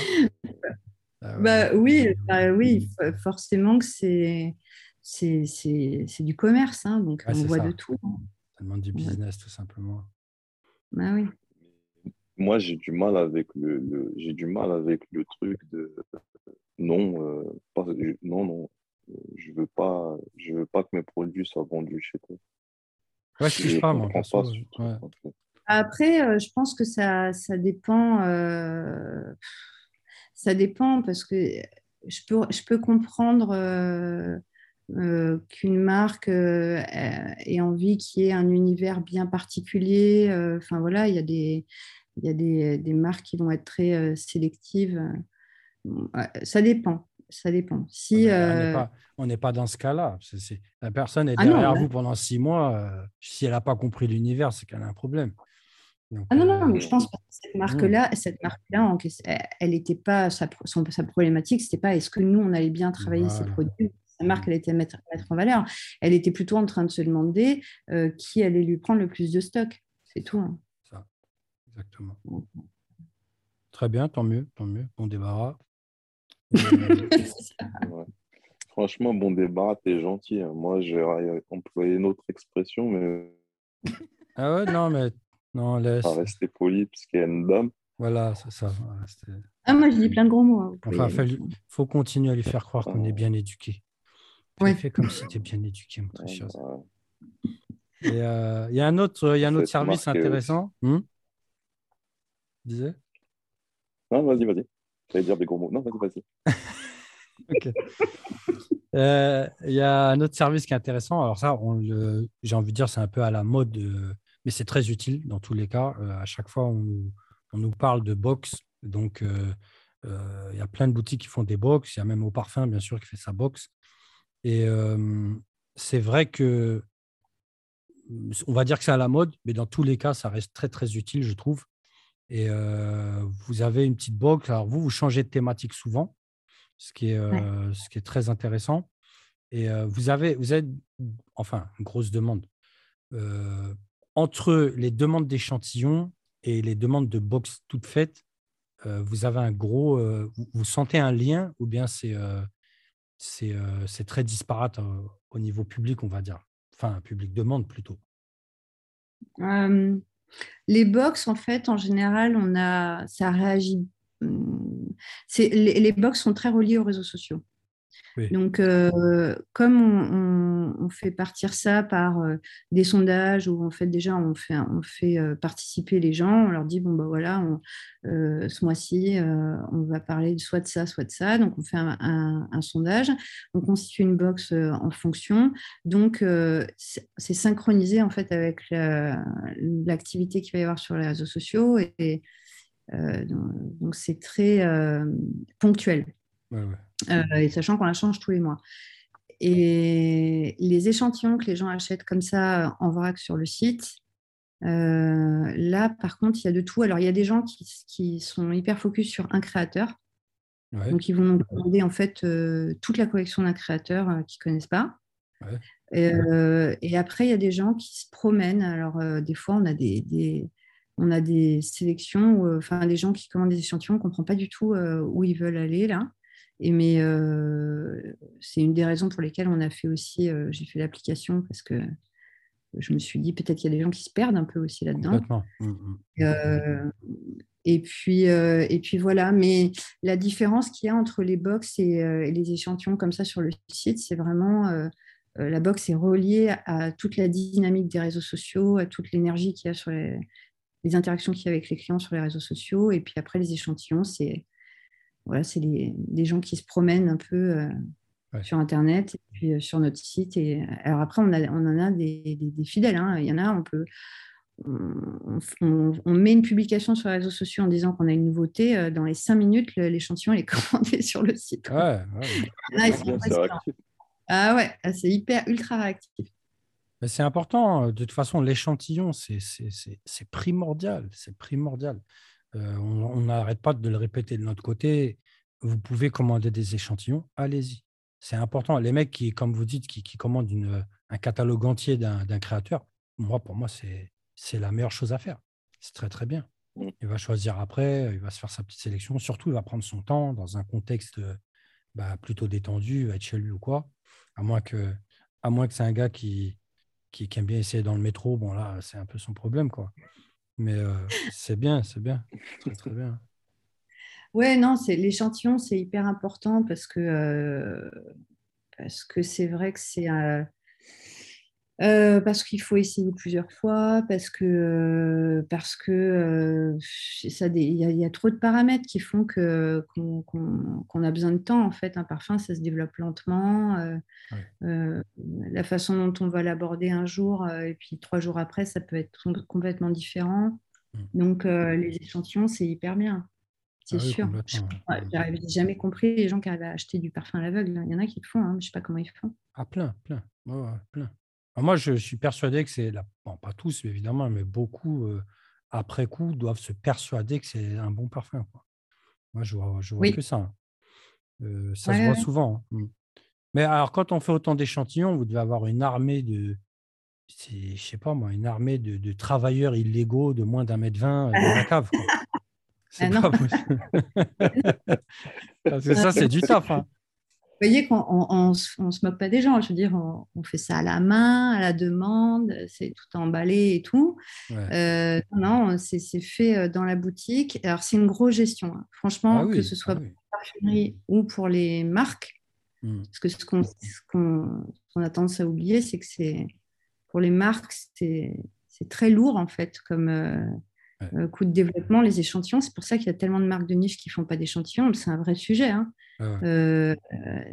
Ah bah, oui, bah, oui, forcément que c'est c'est du commerce, hein, donc on voit de tout. Ça demande du business, tout simplement. Bah oui. Moi, j'ai du mal avec le, j'ai du mal avec le truc de non, euh, pas, non, non, je veux pas, je veux pas que mes produits soient vendus chez toi. Ouais, je, je pas, moi. Après, euh, je pense que ça, ça dépend. Euh, ça dépend parce que je peux, je peux comprendre euh, qu'une marque ait envie qu'il y ait un univers bien particulier. Enfin voilà, il y a des, il y a des, des, marques qui vont être très sélectives. Ça dépend ça dépend. Si, ah, On n'est pas, dans ce cas-là. la personne est ah derrière vous pendant six mois. Euh, si elle n'a pas compris l'univers, c'est qu'elle a un problème. ah non, non, mais je pense que cette marque-là, mmh. cette marque-là, elle n'était pas sa, sa problématique, c'était pas est-ce que nous on allait bien travailler ces produits. Sa marque, elle était mettre, mettre en valeur. Elle était plutôt en train de se demander euh, qui allait lui prendre le plus de stock. C'est tout. Hein. Exactement. Très bien, tant mieux, tant mieux. Bon débarras. Franchement, bon débat, t'es gentil. Hein. Moi, j'ai employé une autre expression, mais. Ah ouais, non, mais. Non, laisse. Pas rester poli, parce qu'il y a une dame. Voilà, c'est ça. ah, moi, je dis plein de gros mots. Hein. Enfin, il faut continuer à lui faire croire qu'on est bien éduqué. Ouais. Fais comme si tu bien éduqué, mon très cher. Euh, il y a un autre, y a un autre service intéressant. Hmm? Disais Non, vas-y, vas-y dire des gros mots. Non, vas-y, vas-y. Euh, il y a un autre service qui est intéressant. Alors ça, j'ai envie de dire, c'est un peu à la mode, euh, mais c'est très utile dans tous les cas. Euh, à chaque fois, on, nous parle de box. Donc, il y a plein de boutiques qui font des box. Il y a même au parfum, bien sûr, qui fait sa box. Et c'est vrai que, on va dire que c'est à la mode, mais dans tous les cas, ça reste très, très utile, je trouve. Et vous avez une petite box. Alors, vous, vous changez de thématique souvent, ce qui est, ce qui est très intéressant. Et vous, avez, vous avez, enfin, une grosse demande. entre les demandes d'échantillons et les demandes de box toutes faites, vous avez un gros. Vous, sentez un lien ou bien c'est c'est très disparate au niveau public, on va dire. Enfin, public demande plutôt. Les box, en fait, en général, on a, ça réagit. Hum, les, les box sont très reliés aux réseaux sociaux. Donc, euh, comme on, fait partir ça par euh, des sondages où en fait déjà on fait, euh, participer les gens, on leur dit bon ben voilà, ce mois-ci on va parler soit de ça, soit de ça. Donc on fait un, sondage, on constitue une box en fonction. Donc c'est synchronisé en fait avec l'activité qu'il va y avoir sur les réseaux sociaux et, donc c'est très ponctuel. Euh, et sachant qu'on la change tous les mois. Et les échantillons que les gens achètent comme ça en vrac sur le site, euh, là, par contre, il y a de tout. Alors, il y a des gens qui, sont hyper focus sur un créateur. Donc, ils vont nous demander en fait euh, toute la collection d'un créateur qu'ils ne connaissent pas. et après, il y a des gens qui se promènent. Alors, des fois, on a des, on a des sélections, enfin, des gens qui commandent des échantillons, on ne comprend pas du tout où ils veulent aller là. Et mais c'est une des raisons pour lesquelles on a fait aussi, j'ai fait l'application parce que je me suis dit peut-être qu'il y a des gens qui se perdent un peu aussi là-dedans. Mmh, mmh. et, puis, et puis voilà, mais la différence qu'il y a entre les box et, les échantillons comme ça sur le site, c'est vraiment la box est reliée à toute la dynamique des réseaux sociaux, à toute l'énergie qu'il y a sur les, les interactions qu'il y a avec les clients sur les réseaux sociaux. Et puis après, les échantillons, c'est voilà, c'est des gens qui se promènent un peu euh, sur Internet et puis euh, sur notre site. Et, alors après, on, a, on en a des, des, fidèles. Hein. Il y en a, on peut. On, met une publication sur les réseaux sociaux en disant qu'on a une nouveauté. Euh, dans les cinq minutes, l'échantillon est commandé sur le site. Ouais, ah ouais, ah, c'est hyper ultra réactif. C'est important. De toute façon, l'échantillon, c'est primordial. C'est primordial. Euh, on n'arrête pas de le répéter de notre côté. Vous pouvez commander des échantillons, allez-y. C'est important. Les mecs qui, comme vous dites, qui, commandent un catalogue entier d'un créateur, moi, pour moi, c'est la meilleure chose à faire. C'est très, très bien. Il va choisir après, il va se faire sa petite sélection. Surtout, il va prendre son temps dans un contexte bah, plutôt détendu, il va être chez lui ou quoi. À moins que, à moins que c'est un gars qui, qui, aime bien essayer dans le métro. Bon, là, c'est un peu son problème, quoi. Mais euh, c'est bien, c'est bien. Très, bien. Ouais, non, c'est l'échantillon, c'est hyper important parce que euh, parce que c'est vrai que c'est euh, parce qu'il faut essayer plusieurs fois, parce que euh, parce que euh, ça, il y, a trop de paramètres qui font que qu'on a besoin de temps. En fait, un parfum, ça se développe lentement. la façon dont on va l'aborder un jour et puis trois jours après, ça peut être complètement différent. Mmh. Donc, les échantillons, c'est hyper bien. C'est ah sûr. J'ai jamais compris les gens qui arrivent à acheter du parfum à l'aveugle. Il y en a qui le font, hein, mais je ne sais pas comment ils font. Ah, plein, plein. plein. Moi, je suis persuadé que c'est, bon, pas tous évidemment, mais beaucoup, après coup, doivent se persuader que c'est un bon parfum. Moi, je vois, je vois que ça. Hein. ça se voit souvent. Hein. Mmh. Mais alors, quand on fait autant d'échantillons, vous devez avoir une armée de, je sais pas moi, une armée de, travailleurs illégaux de moins d'un mètre vingt dans la cave. C'est ah pas possible. Parce que ça, c'est du taf. Hein voyez qu'on ne se moque pas des gens. Je veux dire, on, fait ça à la main, à la demande, c'est tout emballé et tout. Euh, non, c'est fait euh, dans la boutique. Alors, c'est une grosse gestion. Hein. Franchement, ah que ce soit ah pour la parfumerie ou pour les marques. Hmm. Parce que ce qu'on a tendance à oublier, c'est que c'est pour les marques, c'est très lourd en fait comme, euh, euh, coût de développement, les échantillons. C'est pour ça qu'il y a tellement de marques de niche qui ne font pas d'échantillons. C'est un vrai sujet. Hein. Ah euh,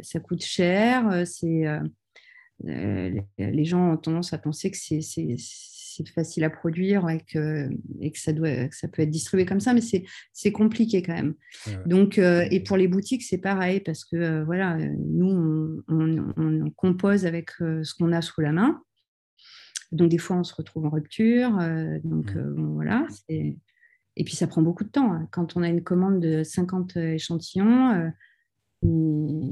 ça coûte cher. C'est, euh, les gens ont tendance à penser que c'est, facile à produire et que, et que, ça doit, ça peut être distribué comme ça, mais c'est, compliqué quand même. Donc, et pour les boutiques, c'est pareil parce que voilà, nous, on, compose avec ce qu'on a sous la main. Donc, des fois, on se retrouve en rupture. Euh, donc, mmh. euh, voilà. Et puis, ça prend beaucoup de temps. Hein. Quand on a une commande de 50 échantillons euh,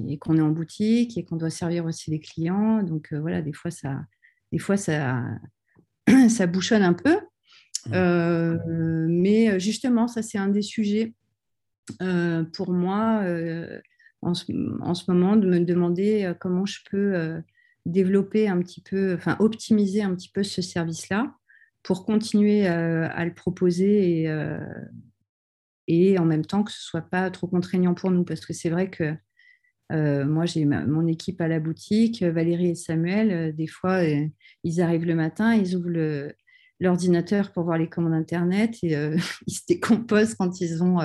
et qu'on est en boutique et qu'on doit servir aussi les clients, donc voilà, des fois, ça, des fois, ça, ça bouchonne un peu. Mmh. mais justement, ça, c'est un des sujets pour moi en ce, en, ce, moment de me demander comment je peux développer un petit peu, enfin optimiser un petit peu ce service-là pour continuer euh, à le proposer et, euh, et, en même temps que ce soit pas trop contraignant pour nous. Parce que c'est vrai que euh, moi, j'ai mon équipe à la boutique, Valérie et Samuel, des fois, ils arrivent le matin, ils ouvrent l'ordinateur pour voir les commandes Internet et ils se décomposent quand ils ont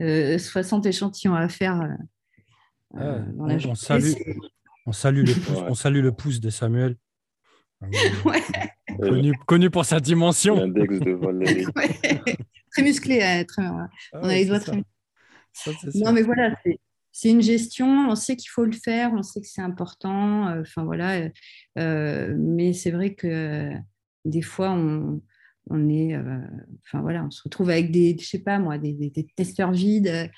60 échantillons à faire. Ah, dans la on salue le pouce, on salue le pouce de Samuel. Connu, pour sa dimension. L'index de Valérie. Très musclé, très, ah on a les doigts très. non, mais voilà, c'est une gestion. On sait qu'il faut le faire, on sait que c'est important. Euh, enfin voilà, euh, mais c'est vrai que des fois on, on est, euh, enfin voilà, on se retrouve avec des, je sais pas moi, des, des testeurs vides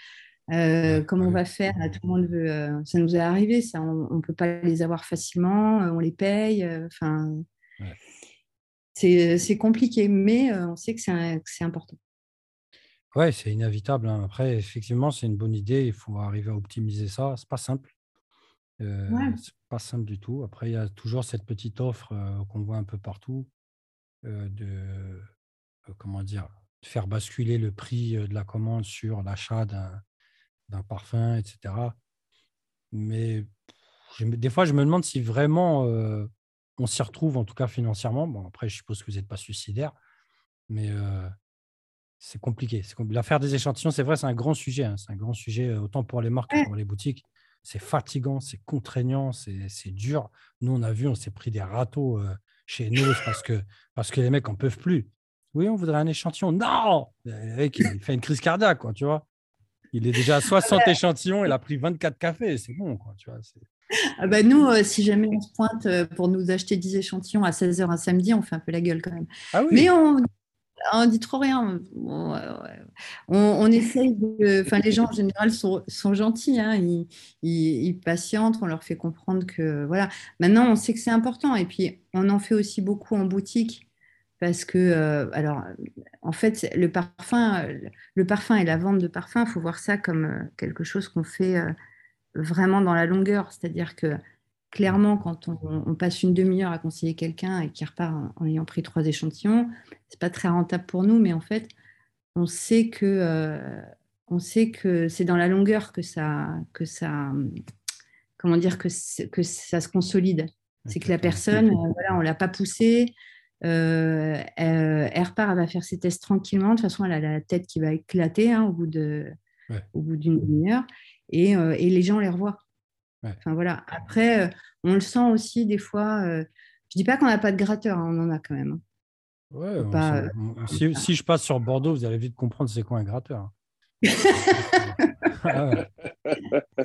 euh, comment on va faire? Tout le monde veut. Euh, ça nous est arrivé, ça. On ne peut pas les avoir facilement. Euh, on les paye. Enfin, c'est compliqué, mais on sait que c'est important. Ouais, c'est inévitable. hein. Après, effectivement, c'est une bonne idée. Il faut arriver à optimiser ça. C'est pas simple. Ouais. c'est pas simple du tout. Après, il y a toujours cette petite offre qu'on voit un peu partout de comment dire, faire basculer le prix de la commande sur l'achat d'un d'un parfum, etc. Mais je des fois, je me demande si vraiment euh, on s'y retrouve, en tout cas financièrement. Bon, après, je suppose que vous n'êtes pas suicidaire, mais euh, c'est compliqué. C'est compli- L'affaire des échantillons, c'est vrai, c'est un grand sujet. hein. C'est un grand sujet, euh, autant pour les marques que pour les boutiques. C'est fatigant, c'est contraignant, c'est c'est dur. Nous, on a vu, on s'est pris des râteaux euh, chez nous parce que, parce que les mecs en peuvent plus. Oui, on voudrait un échantillon. Non Le mec, il fait une crise cardiaque, quoi, tu vois. Il est déjà à 60 échantillons, il a pris 24 cafés, c'est bon, quoi, tu vois. Ah bah nous, euh, si jamais on se pointe euh, pour nous acheter 10 échantillons à 16h un samedi, on fait un peu la gueule quand même. Ah oui, Mais on on dit trop rien. On, essaye de. Enfin, les gens en général sont, sont gentils. hein. Ils, ils- ils patientent. On leur fait comprendre que voilà. Maintenant, on sait que c'est important. Et puis, on en fait aussi beaucoup en boutique parce que, euh, alors, en fait, le parfum, le parfum et la vente de parfum, il faut voir ça comme euh, quelque chose qu'on fait euh, vraiment dans la longueur. C'est-à-dire que clairement, quand on, on passe une demi-heure à conseiller quelqu'un et qui repart en, en ayant pris trois échantillons, c'est pas très rentable pour nous, mais en fait, on sait que, euh, on sait que c'est dans la longueur que ça, que ça, comment dire, que, que ça se consolide. C'est que la personne, voilà, on l'a pas poussée, euh, elle, elle repart, elle va faire ses tests tranquillement. De toute façon, elle a la tête qui va éclater hein, au bout de, Ouais. au bout d'une demi-heure, et, euh, et les gens les revoient. Ouais. Enfin voilà. Après, euh, on le sent aussi des fois. euh, je dis pas qu'on n'a pas de gratteur, hein, on en a quand même. hein. Ouais, Faut on pas, s'en- on- si, si je passe sur Bordeaux, vous allez vite comprendre c'est quoi un gratteur. Ah.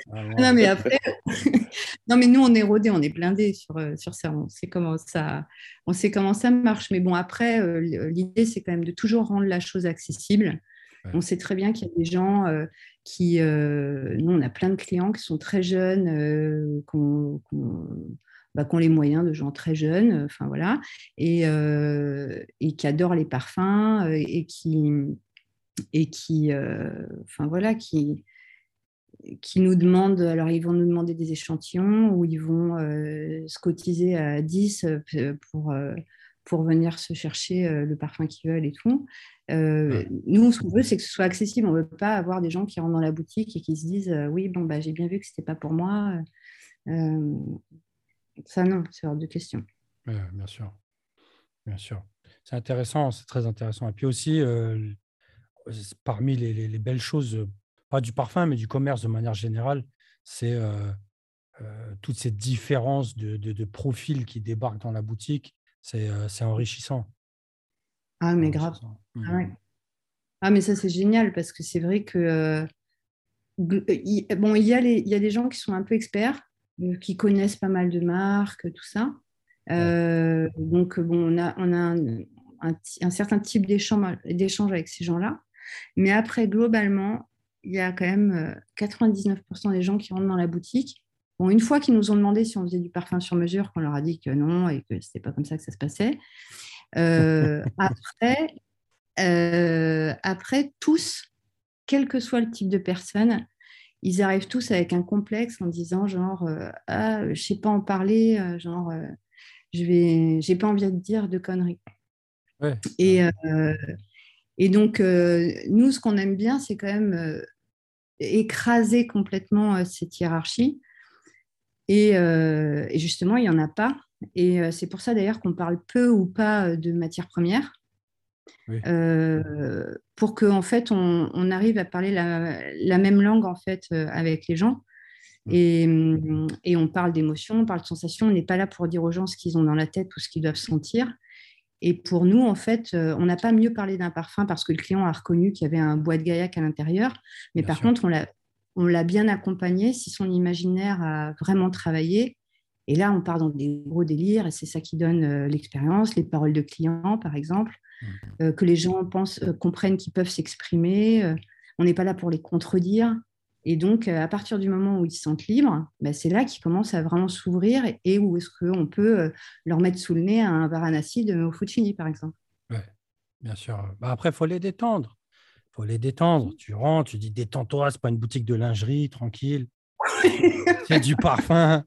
Vraiment. Non, mais après, non, mais nous, on est rodés, on est blindés sur, euh, sur ça. On sait comment ça, on sait comment ça marche. Mais bon, après, euh, l'idée, c'est quand même de toujours rendre la chose accessible. Ouais. On sait très bien qu'il y a des gens euh, qui, euh, nous, on a plein de clients qui sont très jeunes, euh, qui ont- qui ont- bah, qui ont les moyens de gens très jeunes, euh, enfin voilà, et, euh, et qui adorent les parfums euh, et qui, et qui, euh, enfin voilà, qui, qui nous demandent, alors ils vont nous demander des échantillons ou ils vont euh, se cotiser à 10 euh, pour, euh, pour venir se chercher le parfum qu'ils veulent et tout. Euh. Nous, ce qu'on veut, c'est que ce soit accessible. On ne veut pas avoir des gens qui rentrent dans la boutique et qui se disent euh, Oui, bon, bah, j'ai bien vu que ce n'était pas pour moi. Euh, ça, non, c'est hors de question. Bien sûr. Bien sûr. C'est intéressant, c'est très intéressant. Et puis aussi, parmi les, les- les belles choses, pas du parfum, mais du commerce de manière générale, c'est euh, euh, toutes ces différences de, de, de profils qui débarquent dans la boutique. C'est euh, enrichissant. Ah, mais grave. Ah, ouais. Ah, mais ça, c'est génial parce que c'est vrai que. il- bon, il y, a les- il y a des gens qui sont un peu experts, qui connaissent pas mal de marques, tout ça. Donc, bon, on a, on a un, un certain type d'échange avec ces gens-là. Mais après, globalement, il y a quand même euh, 99% des gens qui rentrent dans la boutique. Bon, une fois qu'ils nous ont demandé si on faisait du parfum sur mesure, qu'on leur a dit que non et que c'était pas comme ça que ça se passait. Euh, après, euh, après, tous, quel que soit le type de personne, ils arrivent tous avec un complexe en disant genre euh, ah je sais pas en parler, euh, genre euh, je vais, j'ai pas envie de dire de conneries. Ouais. Et, euh, et donc euh, nous, ce qu'on aime bien, c'est quand même euh, écraser complètement euh, cette hiérarchie. Et, euh, et justement, il y en a pas. Et euh, c'est pour ça d'ailleurs qu'on parle peu ou pas de matières premières. Oui. Euh, pour qu'en fait on, on arrive à parler la, la même langue en fait euh, avec les gens et, hum, et on parle d'émotions, on parle de sensations. On n'est pas là pour dire aux gens ce qu'ils ont dans la tête ou ce qu'ils doivent sentir. Et pour nous, en fait, euh, on n'a pas mieux parlé d'un parfum parce que le client a reconnu qu'il y avait un bois de gaillac à l'intérieur. Mais Bien par sûr. contre, on l'a, on l'a bien accompagné si son imaginaire a vraiment travaillé. Et là, on part dans des gros délires et c'est ça qui donne euh, l'expérience, les paroles de clients, par exemple, Mhm. euh, que les gens pensent, comprennent qu'ils peuvent s'exprimer. on n'est pas là pour les contredire. Et donc, euh, à partir du moment où ils se sentent libres, bah, c'est là qu'ils commencent à vraiment s'ouvrir et, et où est-ce qu'on peut euh, leur mettre sous le nez un Varanasi de Fuccini, par exemple. Ouais, bien sûr. Bah, après, il faut les détendre. faut les détendre. Tu rentres, tu dis détends-toi, c'est pas une boutique de lingerie, tranquille. c'est du parfum.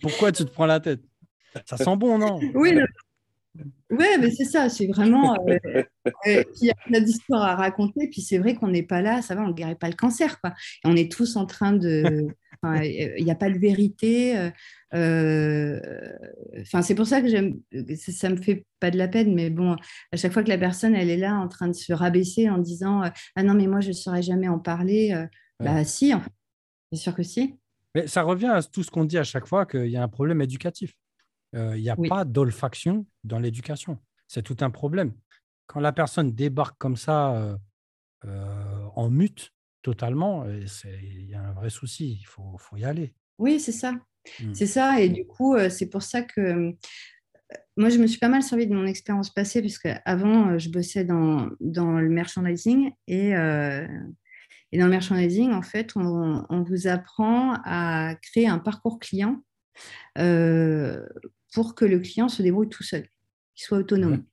pourquoi tu te prends la tête? Ça sent bon, non? Oui, Ouais, mais c'est ça, c'est vraiment. Euh, il y a plein d'histoires à raconter, puis c'est vrai qu'on n'est pas là, ça va, on ne guérit pas le cancer, quoi. on est tous en train de. Il n'y a pas de vérité. Euh, euh, enfin, c'est pour ça que j'aime. Ça me fait pas de la peine, mais bon, à chaque fois que la personne, elle est là en train de se rabaisser en disant Ah non, mais moi, je ne saurais jamais en parler. Bah, si, en fait. Bien sûr que si. Mais ça revient à tout ce qu'on dit à chaque fois qu'il y a un problème éducatif. Il n'y a pas d'olfaction dans l'éducation. C'est tout un problème. Quand la personne débarque comme ça en mute totalement, il y a un vrai souci. Il faut, faut y aller. Oui, c'est ça. Mmh. C'est ça. Et du coup, c'est pour ça que moi, je me suis pas mal servi de mon expérience passée, puisque avant, je bossais dans, dans le merchandising. Et, et, dans le merchandising, en fait, on, on, vous apprend à créer un parcours client pour que le client se débrouille tout seul, qu'il soit autonome.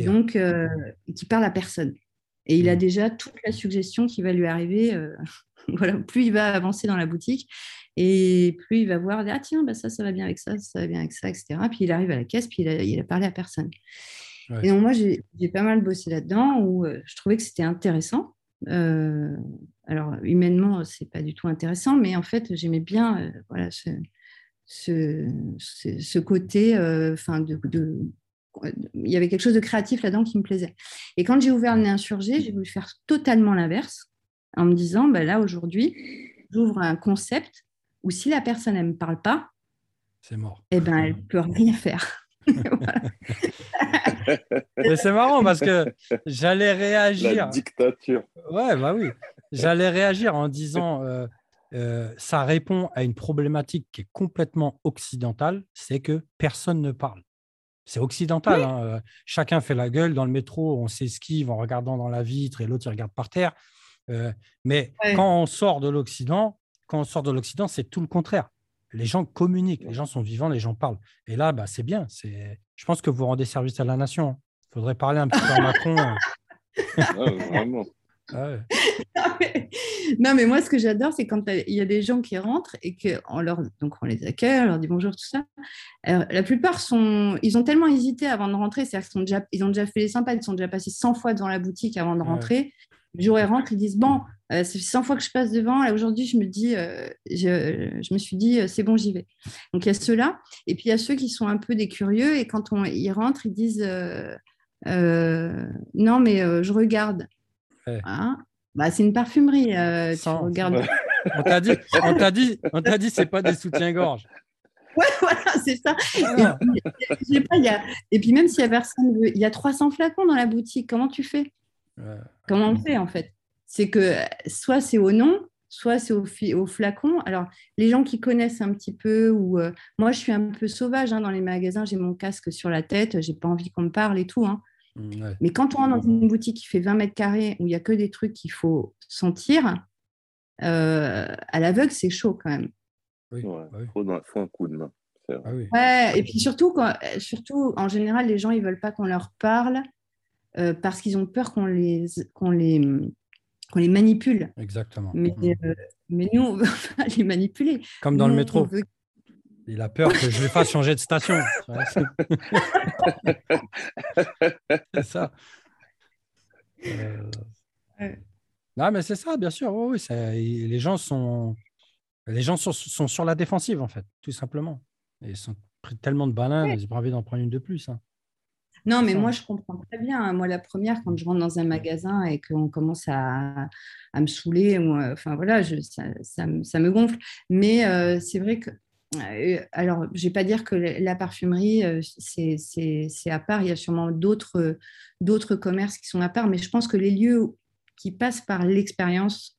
Donc, euh, qui parle à personne. Et il a mmh. déjà toute la suggestion qui va lui arriver. Euh, voilà, plus il va avancer dans la boutique et plus il va voir ah tiens bah ça ça va bien avec ça ça va bien avec ça etc puis il arrive à la caisse puis il a, parlé à personne et donc moi j'ai pas mal bossé là-dedans où euh, je trouvais que c'était intéressant alors humainement c'est pas du tout intéressant mais en fait j'aimais bien voilà ce, ce, côté, euh, enfin, de, il y avait quelque chose de créatif là-dedans qui me plaisait. Et quand j'ai ouvert le insurgé, j'ai voulu faire totalement l'inverse, en me disant, ben là, aujourd'hui, j'ouvre un concept où si la personne, elle ne me parle pas, c'est mort. Eh ben, elle ne peut rien faire. Mais c'est marrant parce que j'allais réagir. La dictature. Ouais, bah oui. J'allais réagir en disant euh, euh, ça répond à une problématique qui est complètement occidentale, c'est que personne ne parle. C'est occidental. Hein, euh, chacun fait la gueule dans le métro, on s'esquive en regardant dans la vitre et l'autre il regarde par terre. Euh, mais quand on sort de l'Occident, quand on sort de l'Occident, c'est tout le contraire. Les gens communiquent, les gens sont vivants, les gens parlent. Et là, bah, c'est bien. C'est... Je pense que vous rendez service à la nation. Il faudrait parler un petit peu à Macron. vraiment. Ah non, mais moi, ce que j'adore, c'est quand il y a des gens qui rentrent et qu'on leur, donc on les accueille, on leur dit bonjour, tout ça. la plupart sont, ils ont tellement hésité avant de rentrer, c'est-à-dire qu'ils déjà, ils ont déjà fait les sympas, ils sont déjà passés 100 fois devant la boutique avant de rentrer. Le jour ils rentrent, ils disent bon, euh, fait 100 fois que je passe devant, et aujourd'hui, je me dis, euh, je, je, me suis dit, euh, c'est bon, j'y vais. Donc il y a ceux-là, et puis il y a ceux qui sont un peu des curieux, et quand on, ils rentrent, ils disent non, mais je regarde. Hein? Bah, c'est une parfumerie. Euh, tu regardes. on t'a dit, on t'a dit, on t'a dit, c'est pas des soutiens-gorge. Ouais, voilà, c'est ça. Ah. Et, puis, y a... et, puis, même s'il y a personne, il y a 300 flacons dans la boutique. Comment tu fais? Comment on fait en fait? C'est que soit c'est au nom, soit c'est au, au, flacon. Alors, les gens qui connaissent un petit peu, ou euh, moi, je suis un peu sauvage hein, dans les magasins. J'ai mon casque sur la tête. J'ai pas envie qu'on me parle et tout. Hein. Mmh, Mais quand on rentre dans une boutique qui fait 20 mètres carrés, où il n'y a que des trucs qu'il faut sentir, euh, à l'aveugle, c'est chaud quand même. Oui, il bah faut, un coup de main. Ah ouais, et puis surtout, quand, surtout, en général, les gens, ils ne veulent pas qu'on leur parle euh, parce qu'ils ont peur qu'on les, qu'on les, qu'on les manipule. Exactement. Mais, mmh. euh, mais nous, on veut pas les manipuler. Comme dans le métro. Il a peur que je lui fasse changer de station. c'est ça. Euh, non, mais c'est ça, bien sûr. Oui, les gens, sont, les gens sont, sur la défensive, en fait, tout simplement. ils sont pris tellement de bananes, ils n'ont pas envie d'en prendre une de plus. Hein. Non, mais moi, je comprends très bien. Hein. Moi, la première, quand je rentre dans un magasin et qu'on commence à, me saouler, enfin voilà, ça, me gonfle. Mais euh, c'est vrai que euh, alors, je ne vais pas dire que la parfumerie, euh, c'est à part. Il y a sûrement d'autres commerces qui sont à part, mais je pense que les lieux qui passent par l'expérience,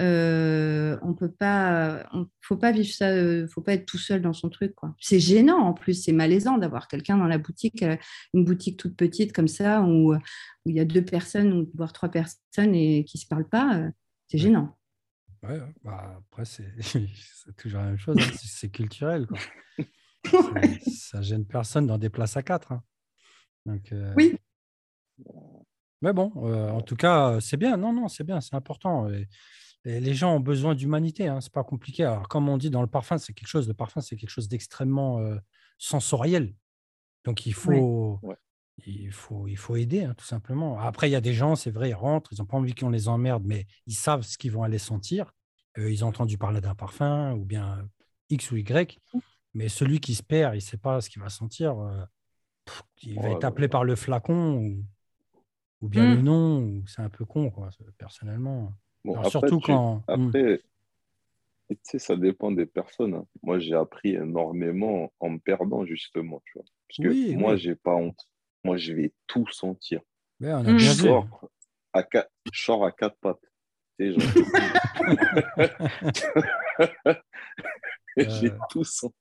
euh, on peut pas, faut pas vivre ça, faut pas être tout seul dans son truc. C'est gênant en plus, c'est malaisant d'avoir quelqu'un dans la boutique, une boutique toute petite comme ça, où, il y a deux personnes ou voire trois personnes et qui se parlent pas. c'est gênant. Ouais, bah après, c'est toujours la même chose, hein, c'est culturel. Quoi. Ça gêne personne dans des places à quatre. Hein. Donc, euh, Oui. Mais bon, euh, en tout cas, c'est bien. Non, non, c'est bien, c'est important. Et, et les gens ont besoin d'humanité. Hein, c'est pas compliqué. Alors, comme on dit dans le parfum, c'est quelque chose. Le parfum, c'est quelque chose d'extrêmement euh, sensoriel. Donc, il faut, Ouais. Il faut, il faut aider, hein, tout simplement. Après, il y a des gens, c'est vrai, ils rentrent, ils n'ont pas envie qu'on les emmerde, mais ils savent ce qu'ils vont aller sentir. Euh, ils ont entendu parler d'un parfum ou bien X ou Y. Mais celui qui se perd, il ne sait pas ce qu'il va sentir. euh, pff, il va être ouais, appelé ouais. par le flacon ou, ou bien le nom. ou C'est un peu con, quoi, personnellement. Bon, Alors, après, surtout tu- quand. Mm. Après, tu sais, ça dépend des personnes. hein. Moi, j'ai appris énormément en me perdant, justement, tu vois. Parce que Oui, moi, oui. j'ai pas honte. Moi, je vais tout sentir. Ouais, on a bien Je vu. sors à quatre, je sors à quatre pattes. Genre, j'ai Euh. tout senti.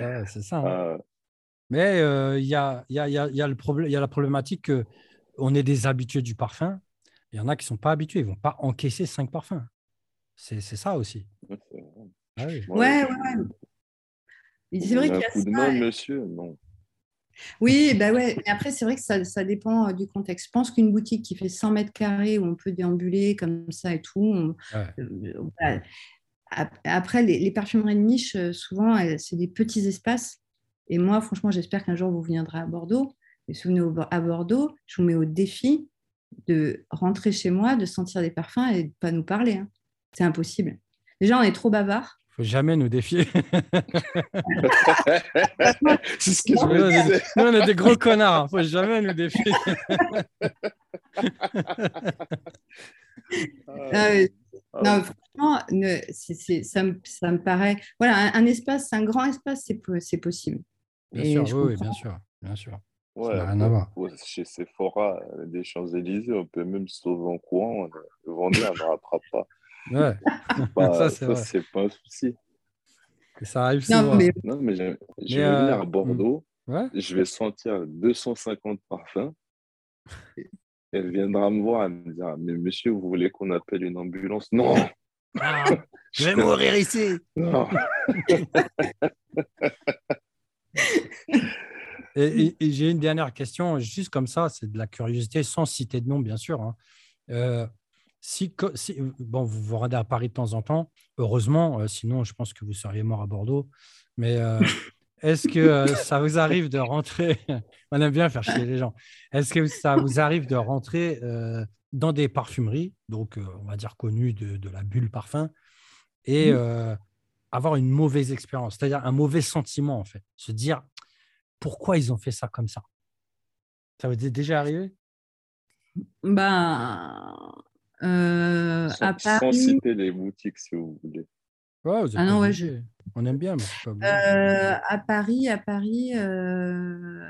Ouais, c'est ça. hein. Ah, Mais euh, il y, a, il y, a, il y a- il y a le problème, il y a la problématique que on est des habitués du parfum. Il y en a qui ne sont pas habitués. Ils ne vont pas encaisser cinq parfums. C'est c'est ça aussi. ouais. Ah oui. Ouais, ouais, C'est vrai qu'il y a de ça, main, monsieur? Non. Oui, bah ouais. Mais après, c'est vrai que ça, ça dépend euh, du contexte. Je pense qu'une boutique qui fait 100 mètres carrés où on peut déambuler comme ça et tout. on- Ouais. euh. Ap- Après, les, les parfumeries de niche, euh, souvent, c'est des petits espaces. Et moi, franchement, j'espère qu'un jour vous viendrez à Bordeaux. Et si vous venez à Bordeaux, je vous mets au défi de rentrer chez moi, de sentir des parfums et de pas nous parler. hein. C'est impossible. Déjà, on est trop bavard. Il faut jamais nous défier. C'est ce que je me on est, disais. nous, on est des gros connards. Il faut jamais nous défier. Ah Non, franchement, ne- ça, me, ça me paraît. Voilà, un, un espace, un grand espace, c'est po- c'est possible. Bien Et sûr, oui, oui, bien sûr, bien sûr. Ouais, n'a rien à voir. chez Sephora euh, des Champs-Élysées, on peut même se sauver en courant. euh, Le vendeur ne rattrape pas. Ouais, Bah, ça ça, c'est vrai. c'est pas un souci. Ça arrive Non, souvent. mais Non, mais je, je Mais, vais venir euh, à Bordeaux, Ouais. je vais sentir 250 parfums. Et Elle viendra me voir, elle me dira Mais monsieur, vous voulez qu'on appelle une ambulance? Non, Ah, je vais mourir ici. non. Et, et- et j'ai une dernière question, juste comme ça, c'est de la curiosité, sans citer de nom, bien sûr. hein. Euh, si, bon, vous vous rendez à Paris de temps en temps, heureusement, euh, sinon je pense que vous seriez mort à Bordeaux. Mais euh, est-ce que euh, ça vous arrive de rentrer On aime bien faire chier les gens. Est-ce que ça vous arrive de rentrer euh, dans des parfumeries, donc euh, on va dire connues de, de la bulle parfum, et avoir une mauvaise expérience, c'est-à-dire un mauvais sentiment en fait, se dire pourquoi ils ont fait ça comme ça? Ça vous est déjà arrivé? Ben, euh, Sans, à sans Paris, citer les boutiques, si vous voulez. Ouais, vous êtes Ah non, ouais, obligé. On aime bien, mais c'est pas obligé. euh, à Paris, à Paris, euh,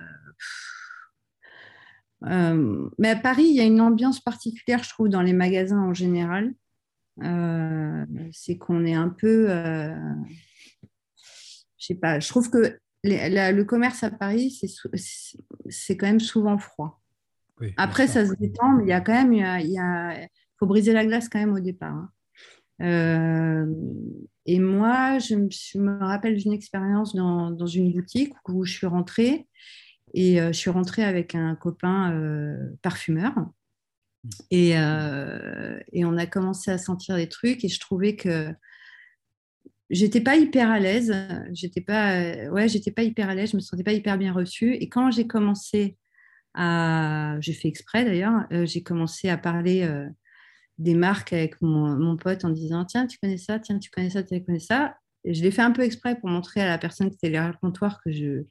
euh, mais à Paris, il y a une ambiance particulière, je trouve, dans les magasins en général. Euh, c'est qu'on est un peu, euh, je sais pas, je trouve que les- la- le commerce à Paris, c'est quand même souvent froid. Oui, Après, ça se détend, mais il y a quand même, il y a, il y a- faut briser la glace quand même au départ. hein. Euh, et moi, je, me- rappelle d'une expérience dans, une boutique où je suis rentrée et euh, je suis rentrée avec un copain euh, parfumeur. Et, et on a commencé à sentir des trucs et je trouvais que j'étais pas hyper à l'aise. J'étais pas, ouais, j'étais pas hyper à l'aise. Je me sentais pas hyper bien reçue. Et quand j'ai commencé à, j'ai fait exprès d'ailleurs, j'ai commencé à parler des marques avec mon, mon pote en disant tiens tu connais ça, tiens tu connais ça, tu connais ça. Et je l'ai fait un peu exprès pour montrer à la personne qui était derrière le comptoir que je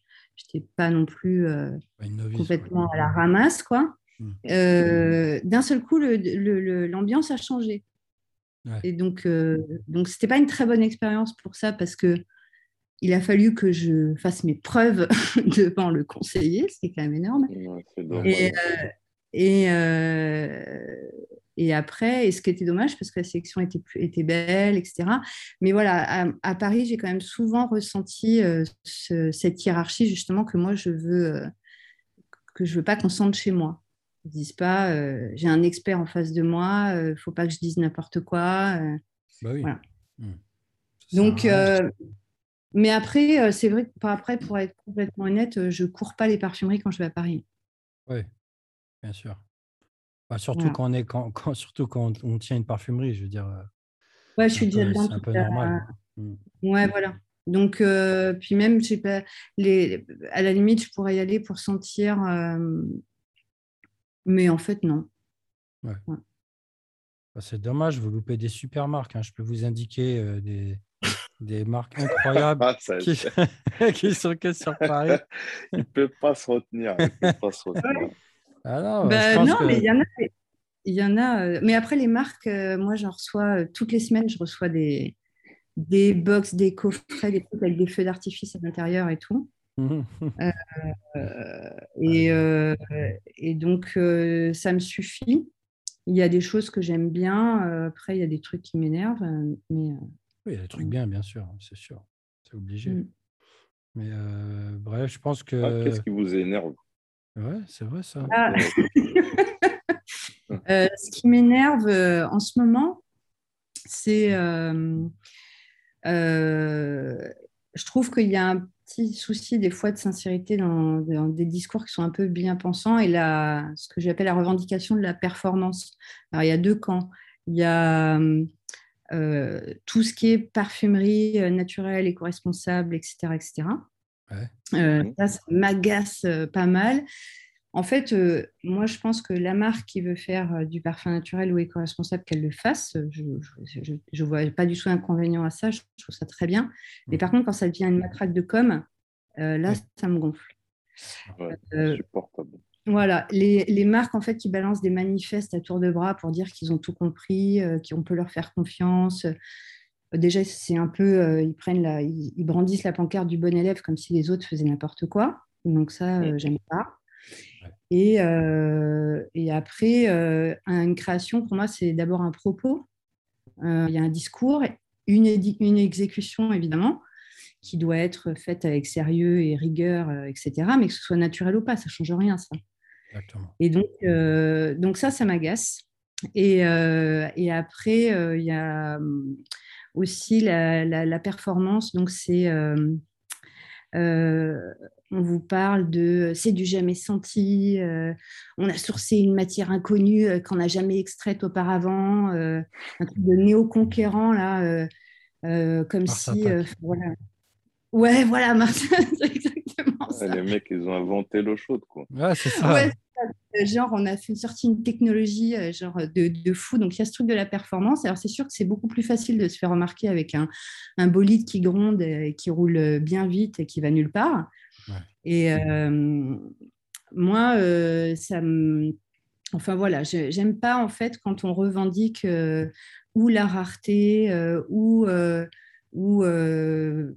n'étais pas non plus euh, Pas une novice, complètement à la ramasse quoi. Mm. Euh, D'un seul coup le- le- le- l'ambiance a changé. Ouais. Et donc euh, donc c'était pas une très bonne expérience pour ça parce que il a fallu que je fasse mes preuves devant le conseiller, ce qui est quand même énorme. Ouais, euh, et, euh, et après, et ce qui était dommage parce que la sélection était, plus- était belle, etc. Mais voilà, à, à Paris, j'ai quand même souvent ressenti euh, ce- cette hiérarchie justement que moi je veux euh, que je veux pas qu'on sente chez moi. Ils disent pas, euh, j'ai un expert en face de moi, euh, faut pas que je dise n'importe quoi. Bah oui. Voilà. Ça Donc, mais après, c'est vrai que après, pour être complètement honnête, je cours pas les parfumeries quand je vais à Paris. Oui, bien sûr. Bah, surtout, quand on est, quand, surtout quand on tient une parfumerie, je veux dire. Ouais, je suis déjà C'est un peu normal. Mm. Ouais, voilà. Donc, puis même, je sais pas, les, à la limite, je pourrais y aller pour sentir, mais en fait, non. Ouais. Bah, c'est dommage, vous loupez des super marques. Hein. Je peux vous indiquer des, des marques incroyables ah, qui, qui, sont que sur Paris. il ne peut pas se retenir. peut pas se retenir. Ah non, bah, non mais il y en a. Il y en a, mais après les marques, moi j'en reçois toutes les semaines, je reçois des, des box, des coffrets, des trucs avec des feux d'artifice à l'intérieur et tout. Euh, et, euh, et, donc, euh, ça me suffit. Il y a des choses que j'aime bien. après, il y a des trucs qui m'énervent. Mais, oui, il y a des trucs bien, bien sûr, c'est sûr. C'est obligé. Mm. Mais bref, je pense que. Ah, qu'est-ce qui vous énerve Ouais, c'est vrai ça. Ah. ce qui m'énerve en ce moment, c'est euh, je trouve qu'il y a un petit souci des fois de sincérité dans, des discours qui sont un peu bien pensants et la, ce que j'appelle la revendication de la performance. Alors il y a deux camps. Il y a euh, tout ce qui est parfumerie euh, naturelle, éco-responsable, etc. etc. ça, ça m'agace pas mal. En fait, euh, moi, je pense que la marque qui veut faire euh, du parfum naturel ou éco-responsable, qu'elle le fasse. Je ne vois pas du tout inconvénient à ça. Je trouve ça très bien. Mais par contre, quand ça devient une matraque de com, euh, là, ça me gonfle. Voilà, les, marques en fait qui balancent des manifestes à tour de bras pour dire qu'ils ont tout compris, qu'on peut leur faire confiance. Déjà, c'est un peu, ils prennent la, ils, brandissent la pancarte du bon élève comme si les autres faisaient n'importe quoi. Donc ça, j'aime pas. Et, euh, et après, euh, une création, pour moi, c'est d'abord un propos. Euh, il y a un discours, une, une, exécution, évidemment, qui doit être faite avec sérieux et rigueur, etc. Mais que ce soit naturel ou pas, ça ne change rien, ça. Et donc, donc ça, ça m'agace. Et, et, après, il y a aussi la, la, la performance. Donc, c'est euh, on vous parle de c'est du jamais senti, euh, on a sourcé une matière inconnue euh, qu'on n'a jamais extraite auparavant, un truc de néo-conquérant, là, comme si. voilà. Ouais, voilà, Martin, c'est exactement ça. les mecs, ils ont inventé l'eau chaude, quoi. Ouais, c'est ça. Euh, genre, on a fait sorti une technologie euh, genre de, fou. Donc, il y a ce truc de la performance. Alors, c'est sûr que c'est beaucoup plus facile de se faire remarquer avec un, bolide qui gronde et qui roule bien vite et qui va nulle part. Et euh, moi, ça me... Enfin, voilà, j'aime pas, en fait, quand on revendique ou la rareté ou ou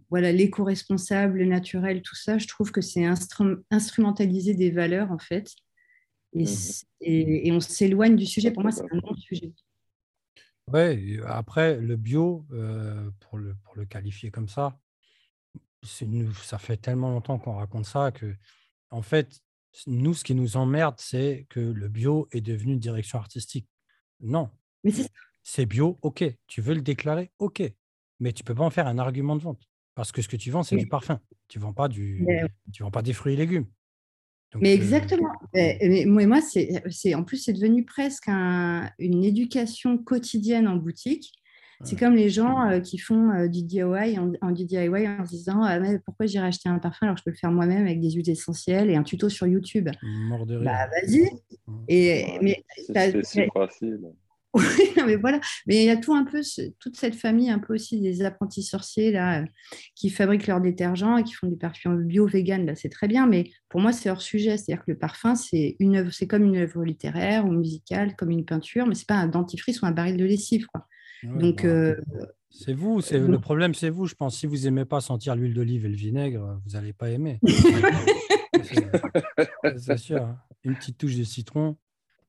voilà l'éco-responsable, le naturel, tout ça, je trouve que c'est instrumentaliser des valeurs en fait Mmh et, on s'éloigne du sujet. Pour moi, c'est un bon sujet. Oui, après, le bio, euh, pour, le, pour le qualifier comme ça, ça fait tellement longtemps qu'on raconte ça que, en fait, nous, ce qui nous emmerde, c'est que le bio est devenu une direction artistique. Non. Mais c'est bio, ok. Tu veux le déclarer, ok. Mais tu peux pas en faire un argument de vente. Parce que ce que tu vends, c'est du parfum. Tu vends pas du, tu vends pas des fruits et légumes mais exactement. Mais, moi, c'est, en plus, c'est devenu presque une éducation quotidienne en boutique. C'est comme les gens euh, qui font euh, du DIY en, en, DIY en se disant ah, pourquoi j'irais acheter un parfum alors que je peux le faire moi-même avec des huiles essentielles et un tuto sur YouTube? Mort de rire. Bah vas-y. Et, mais, c'est facile. Oui, mais voilà. Mais il y a tout un peu, toute cette famille, un peu aussi des apprentis sorciers là, qui fabriquent leurs détergents et qui font du parfum bio, vegan. Là, c'est très bien, mais pour moi, c'est hors sujet. C'est-à-dire que le parfum, c'est une œuvre, c'est comme une œuvre littéraire ou musicale, comme une peinture, mais c'est pas un dentifrice ou un baril de lessive, quoi. Donc, euh, c'est vous, c'est le problème, c'est vous. Je pense si vous aimez pas sentir l'huile d'olive et le vinaigre, vous n'allez pas aimer. c'est sûr. Hein. Une petite touche de citron,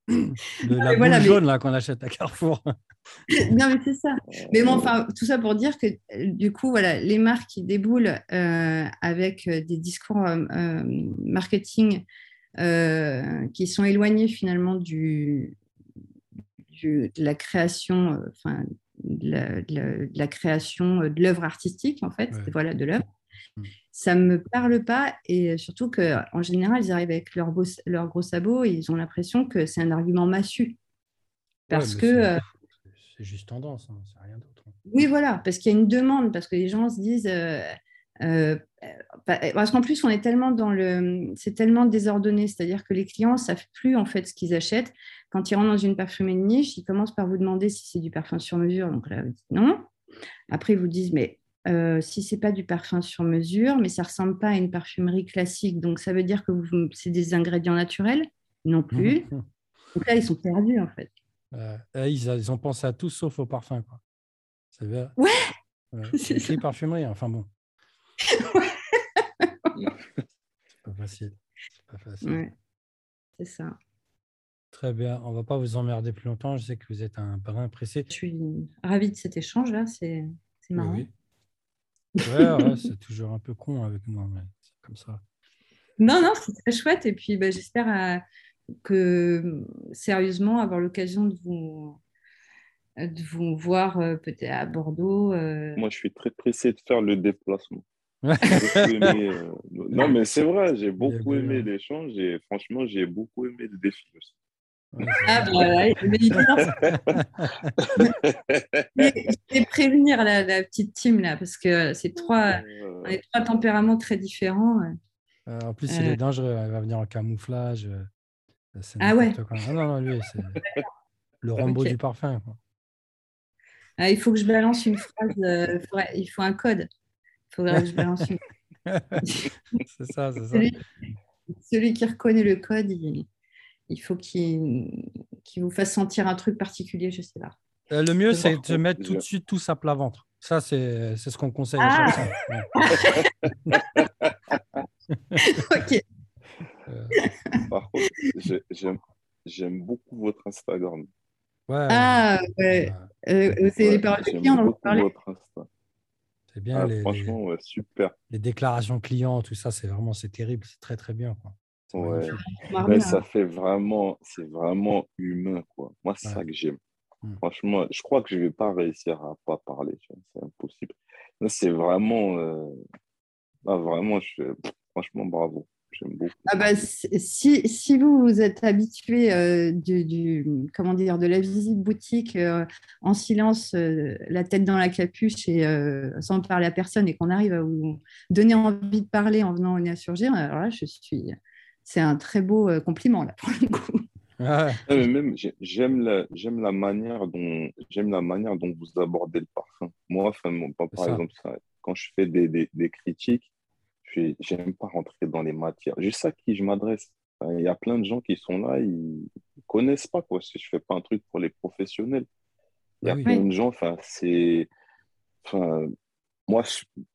de la boule jaune là qu'on achète à Carrefour. non, mais c'est ça. Mais bon, enfin, tout ça pour dire que du coup, voilà, les marques qui déboulent euh, avec euh, des discours euh, marketing qui sont éloignés finalement du, de la création, enfin, de la, création de l'œuvre artistique en fait, voilà, de l'œuvre. Ça ne me parle pas et surtout qu'en général, ils arrivent avec leurs leur gros sabots et ils ont l'impression que c'est un argument massu. Parce que. C'est juste tendance, hein, c'est rien d'autre. Oui, voilà, parce qu'il y a une demande, parce que les gens se disent. Euh, parce qu'en plus, on est tellement dans le, c'est tellement désordonné, c'est-à-dire que les clients savent plus en fait ce qu'ils achètent. Quand ils rentrent dans une parfumerie de niche, ils commencent par vous demander si c'est du parfum sur mesure. Donc là, vous dites non. Après, ils vous disent mais euh, si c'est pas du parfum sur mesure, mais ça ressemble pas à une parfumerie classique, donc ça veut dire que c'est des ingrédients naturels Non plus. donc là, ils sont perdus en fait. Euh, ils, ils, ont pensé à tout sauf au parfum, quoi. C'est Ouais. c'est parfumerie, enfin bon. c'est pas facile. C'est pas facile. c'est ça. Très bien. On va pas vous emmerder plus longtemps. Je sais que vous êtes un brin pressé. Je suis ravie de cet échange là. C'est marrant. Oui, Ouais, c'est toujours un peu con avec moi, mais c'est comme ça. Non, non, c'est très chouette. Et puis, bah, j'espère euh, que sérieusement avoir l'occasion de vous de vous voir euh, peut-être à Bordeaux. Euh. Moi, je suis très pressé de faire le déplacement. Euh, non, mais c'est vrai, j'ai beaucoup aimé l'échange et franchement, j'ai beaucoup aimé le défi aussi. Ah, bah, je vais prévenir la, la, petite team là, parce que c'est trois, trois tempéraments très différents. Euh, en plus, il est euh. dangereux, il va venir en camouflage. Ah ouais ah non, non, lui, c'est le Rambo du parfum. Ah, il faut que je balance une phrase, il faut un code. Il faudrait que je balance une. c'est ça, c'est ça. Celui, qui reconnaît le code, il, faut qu'il vous fasse sentir un truc particulier, je sais pas. Euh, le mieux, c'est de mettre tout de suite tous à plat ventre. Ça, c'est ce qu'on conseille ah. ok. Euh, par contre, j'aime beaucoup votre Instagram. Ouais. Ah, ouais. Euh, c'est les paroles clients, on en Votre c'est bien. Ah, les, franchement, super. Les déclarations clients, tout ça, c'est vraiment, c'est terrible, c'est très très bien. Quoi. Ouais. ça fait vraiment, c'est vraiment humain, quoi. Moi, c'est ça que j'aime. Mmh. Franchement, je crois que je vais pas réussir à pas parler, c'est impossible. C'est vraiment, euh... vraiment, je... franchement, bravo. Ah bah, si, si, vous, vous êtes habitué euh, du, comment dire, de la visite boutique euh, en silence, euh, la tête dans la capuche et sans parler à personne et qu'on arrive à vous donner envie de parler en venant à surgir, alors là, je suis. C'est un très beau compliment, là, pour le coup. Ah, même, j'aime la, j'aime la manière dont j'aime la manière dont vous abordez le parfum. Moi, enfin, par exemple, quand je fais des, des, des critiques, je n'aime pas rentrer dans les matières. Je sais à qui je m'adresse. Il y a plein de gens qui sont là, ils ne connaissent pas quoi, si je ne fais pas un truc pour les professionnels. Il y a plein de gens, enfin, c'est. Enfin, moi,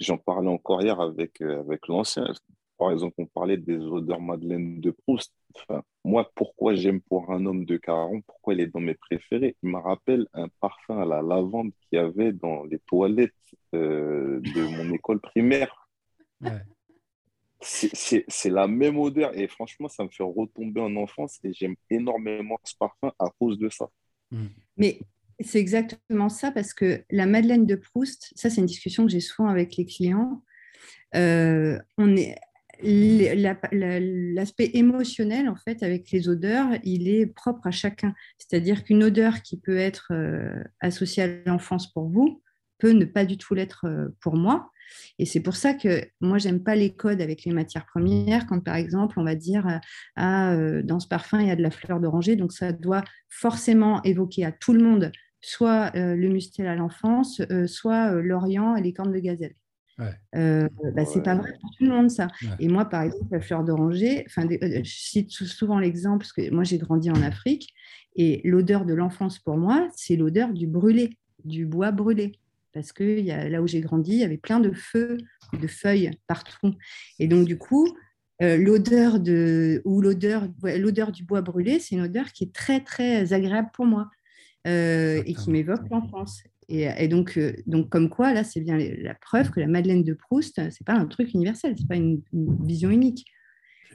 j'en parlais encore hier avec, euh, avec l'ancien. Par exemple, on parlait des odeurs Madeleine de Proust. Enfin, moi, pourquoi j'aime pour un homme de 40, pourquoi il est dans mes préférés? Il me rappelle un parfum à la lavande qu'il y avait dans les toilettes euh, de mon école primaire. Ouais c'est la même odeur et franchement, ça me fait retomber en enfance et j'aime énormément ce parfum à cause de ça. Mm. Mais c'est exactement ça parce que la Madeleine de Proust, ça c'est une discussion que j'ai souvent avec les clients. Euh, on est l'aspect émotionnel en fait avec les odeurs, il est propre à chacun. C'est-à-dire qu'une odeur qui peut être euh, associée à l'enfance pour vous peut ne pas du tout l'être euh, pour moi. Et c'est pour ça que moi, j'aime pas les codes avec les matières premières. Quand, par exemple, on va dire, euh, ah, dans ce parfum, il y a de la fleur d'oranger, donc ça doit forcément évoquer à tout le monde soit le mustel à l'enfance, soit l'Orient et les cornes de gazelle. Ouais. bah, c'est pas vrai pour tout le monde ça. Et moi, par exemple, la fleur d'oranger, je cite souvent l'exemple parce que moi j'ai grandi en Afrique et l'odeur de l'enfance pour moi, c'est l'odeur du brûlé, du bois brûlé parce que y a, là où j'ai grandi, il y avait plein de feux, de feuilles partout. Et donc, du coup, euh, l'odeur de ou l'odeur l'odeur du bois brûlé, c'est une odeur qui est très très agréable pour moi euh, et qui m'évoque l'enfance. Et, donc, euh, donc comme quoi là, c'est bien la preuve que la Madeleine de Proust, c'est pas un truc universel, c'est pas une, vision unique.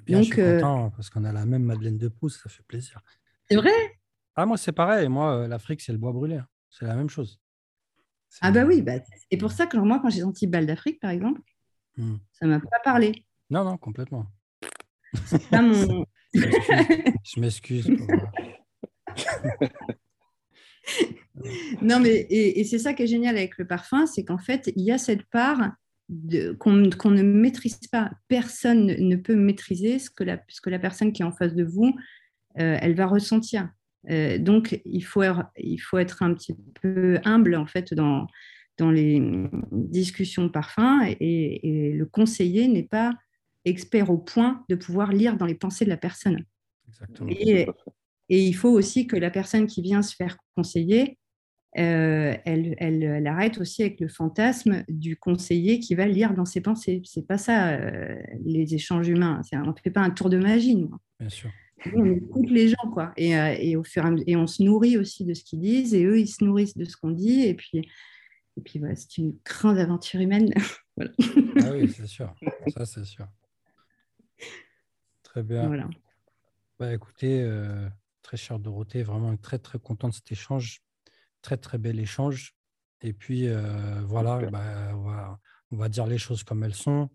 Bien, donc, je suis content parce qu'on a la même Madeleine de Proust, ça fait plaisir. C'est vrai? Ah moi c'est pareil, moi l'Afrique c'est le bois brûlé, hein. c'est la même chose. Ah bah oui, bah, c'est pour ça que moi, quand j'ai senti Balle d'Afrique, par exemple, Hmm. Ça m'a pas parlé. Non, non, complètement. C'est pas mon. Je m'excuse. je m'excuse pour- Non, mais et, et c'est ça qui est génial avec le parfum, c'est qu'en fait, il y a cette part de- qu'on ne maîtrise pas. Personne ne- peut maîtriser ce que la, ce que la personne qui est en face de vous, euh, elle va ressentir. Euh, donc, il faut, être, il faut être un petit peu humble, en fait, dans, dans les discussions parfum. Et, et le conseiller n'est pas expert au point de pouvoir lire dans les pensées de la personne. Exactement. Et. Et il faut aussi que la personne qui vient se faire conseiller, euh, elle, elle, elle arrête aussi avec le fantasme du conseiller qui va lire dans ses pensées. C'est pas ça, euh, les échanges humains. On ne fait pas un tour de magie, nous. Bien sûr. On écoute les gens, quoi. Et, euh, et, au fur et, à et on se nourrit aussi de ce qu'ils disent, et eux, ils se nourrissent de ce qu'on dit. Et puis, et puis voilà, c'est une grande aventure humaine. Voilà. Ah oui, c'est sûr. Ça, c'est sûr. Très bien. Voilà. Bah, écoutez, très chère Dorothée, vraiment très très content de cet échange. Très très bel échange. Et puis euh, voilà, bah, on, va, on va dire les choses comme elles sont.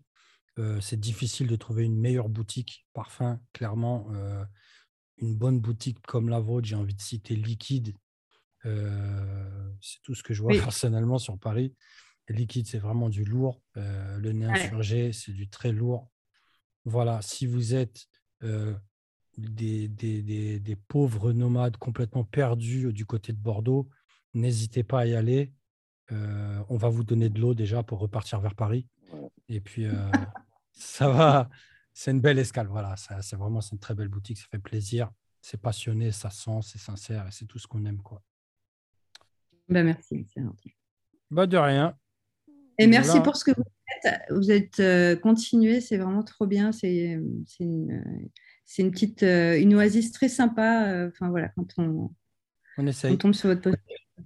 Euh, c'est difficile de trouver une meilleure boutique parfum, clairement. euh, une bonne boutique comme la vôtre, j'ai envie de citer Liquide. C'est tout ce que je vois Oui. personnellement sur Paris. Liquide, c'est vraiment du lourd. Le nez insurgé, c'est du très lourd. Voilà, si vous êtes des, des- des- des pauvres nomades complètement perdus du côté de Bordeaux, n'hésitez pas à y aller. Euh, on va vous donner de l'eau déjà pour repartir vers Paris. Et puis, euh, ça va. C'est une belle escale. Voilà, c'est vraiment c'est une très belle boutique. Ça fait plaisir. C'est passionné, ça sent, c'est sincère et c'est tout ce qu'on aime. Quoi. Bah, merci. c'est gentil. Bah, de rien. Et merci Voilà. pour ce que vous faites. Vous êtes euh, continué, c'est vraiment trop bien. C'est c'est une, euh, c'est une petite euh, une oasis très sympa. euh, Enfin voilà, quand on, On on essaye. tombe sur votre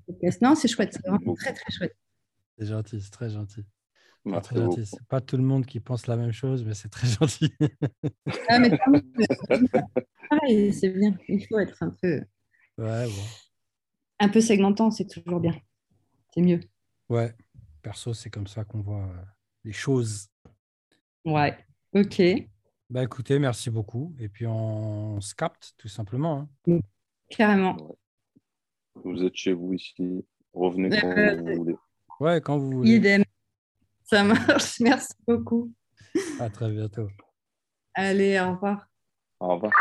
podcast. Non, c'est chouette, c'est vraiment très très chouette. C'est gentil, c'est très gentil. C'est très gentil. C'est pas tout le monde qui pense la même chose, mais c'est très gentil. Ah, mais. Pareil, c'est bien. Il faut être un peu ouais, bon. un peu segmentant, c'est toujours bien. C'est mieux. Ouais, perso, c'est comme ça qu'on voit euh, les choses. Ouais. Ok. Bah écoutez, merci beaucoup. Et puis on se capte tout simplement. hein. Carrément. Vous êtes chez vous ici. Revenez quand Euh, vous voulez. Ouais, quand vous voulez. Idem. Ça marche. Merci beaucoup. À très bientôt. Allez, au revoir. Au revoir.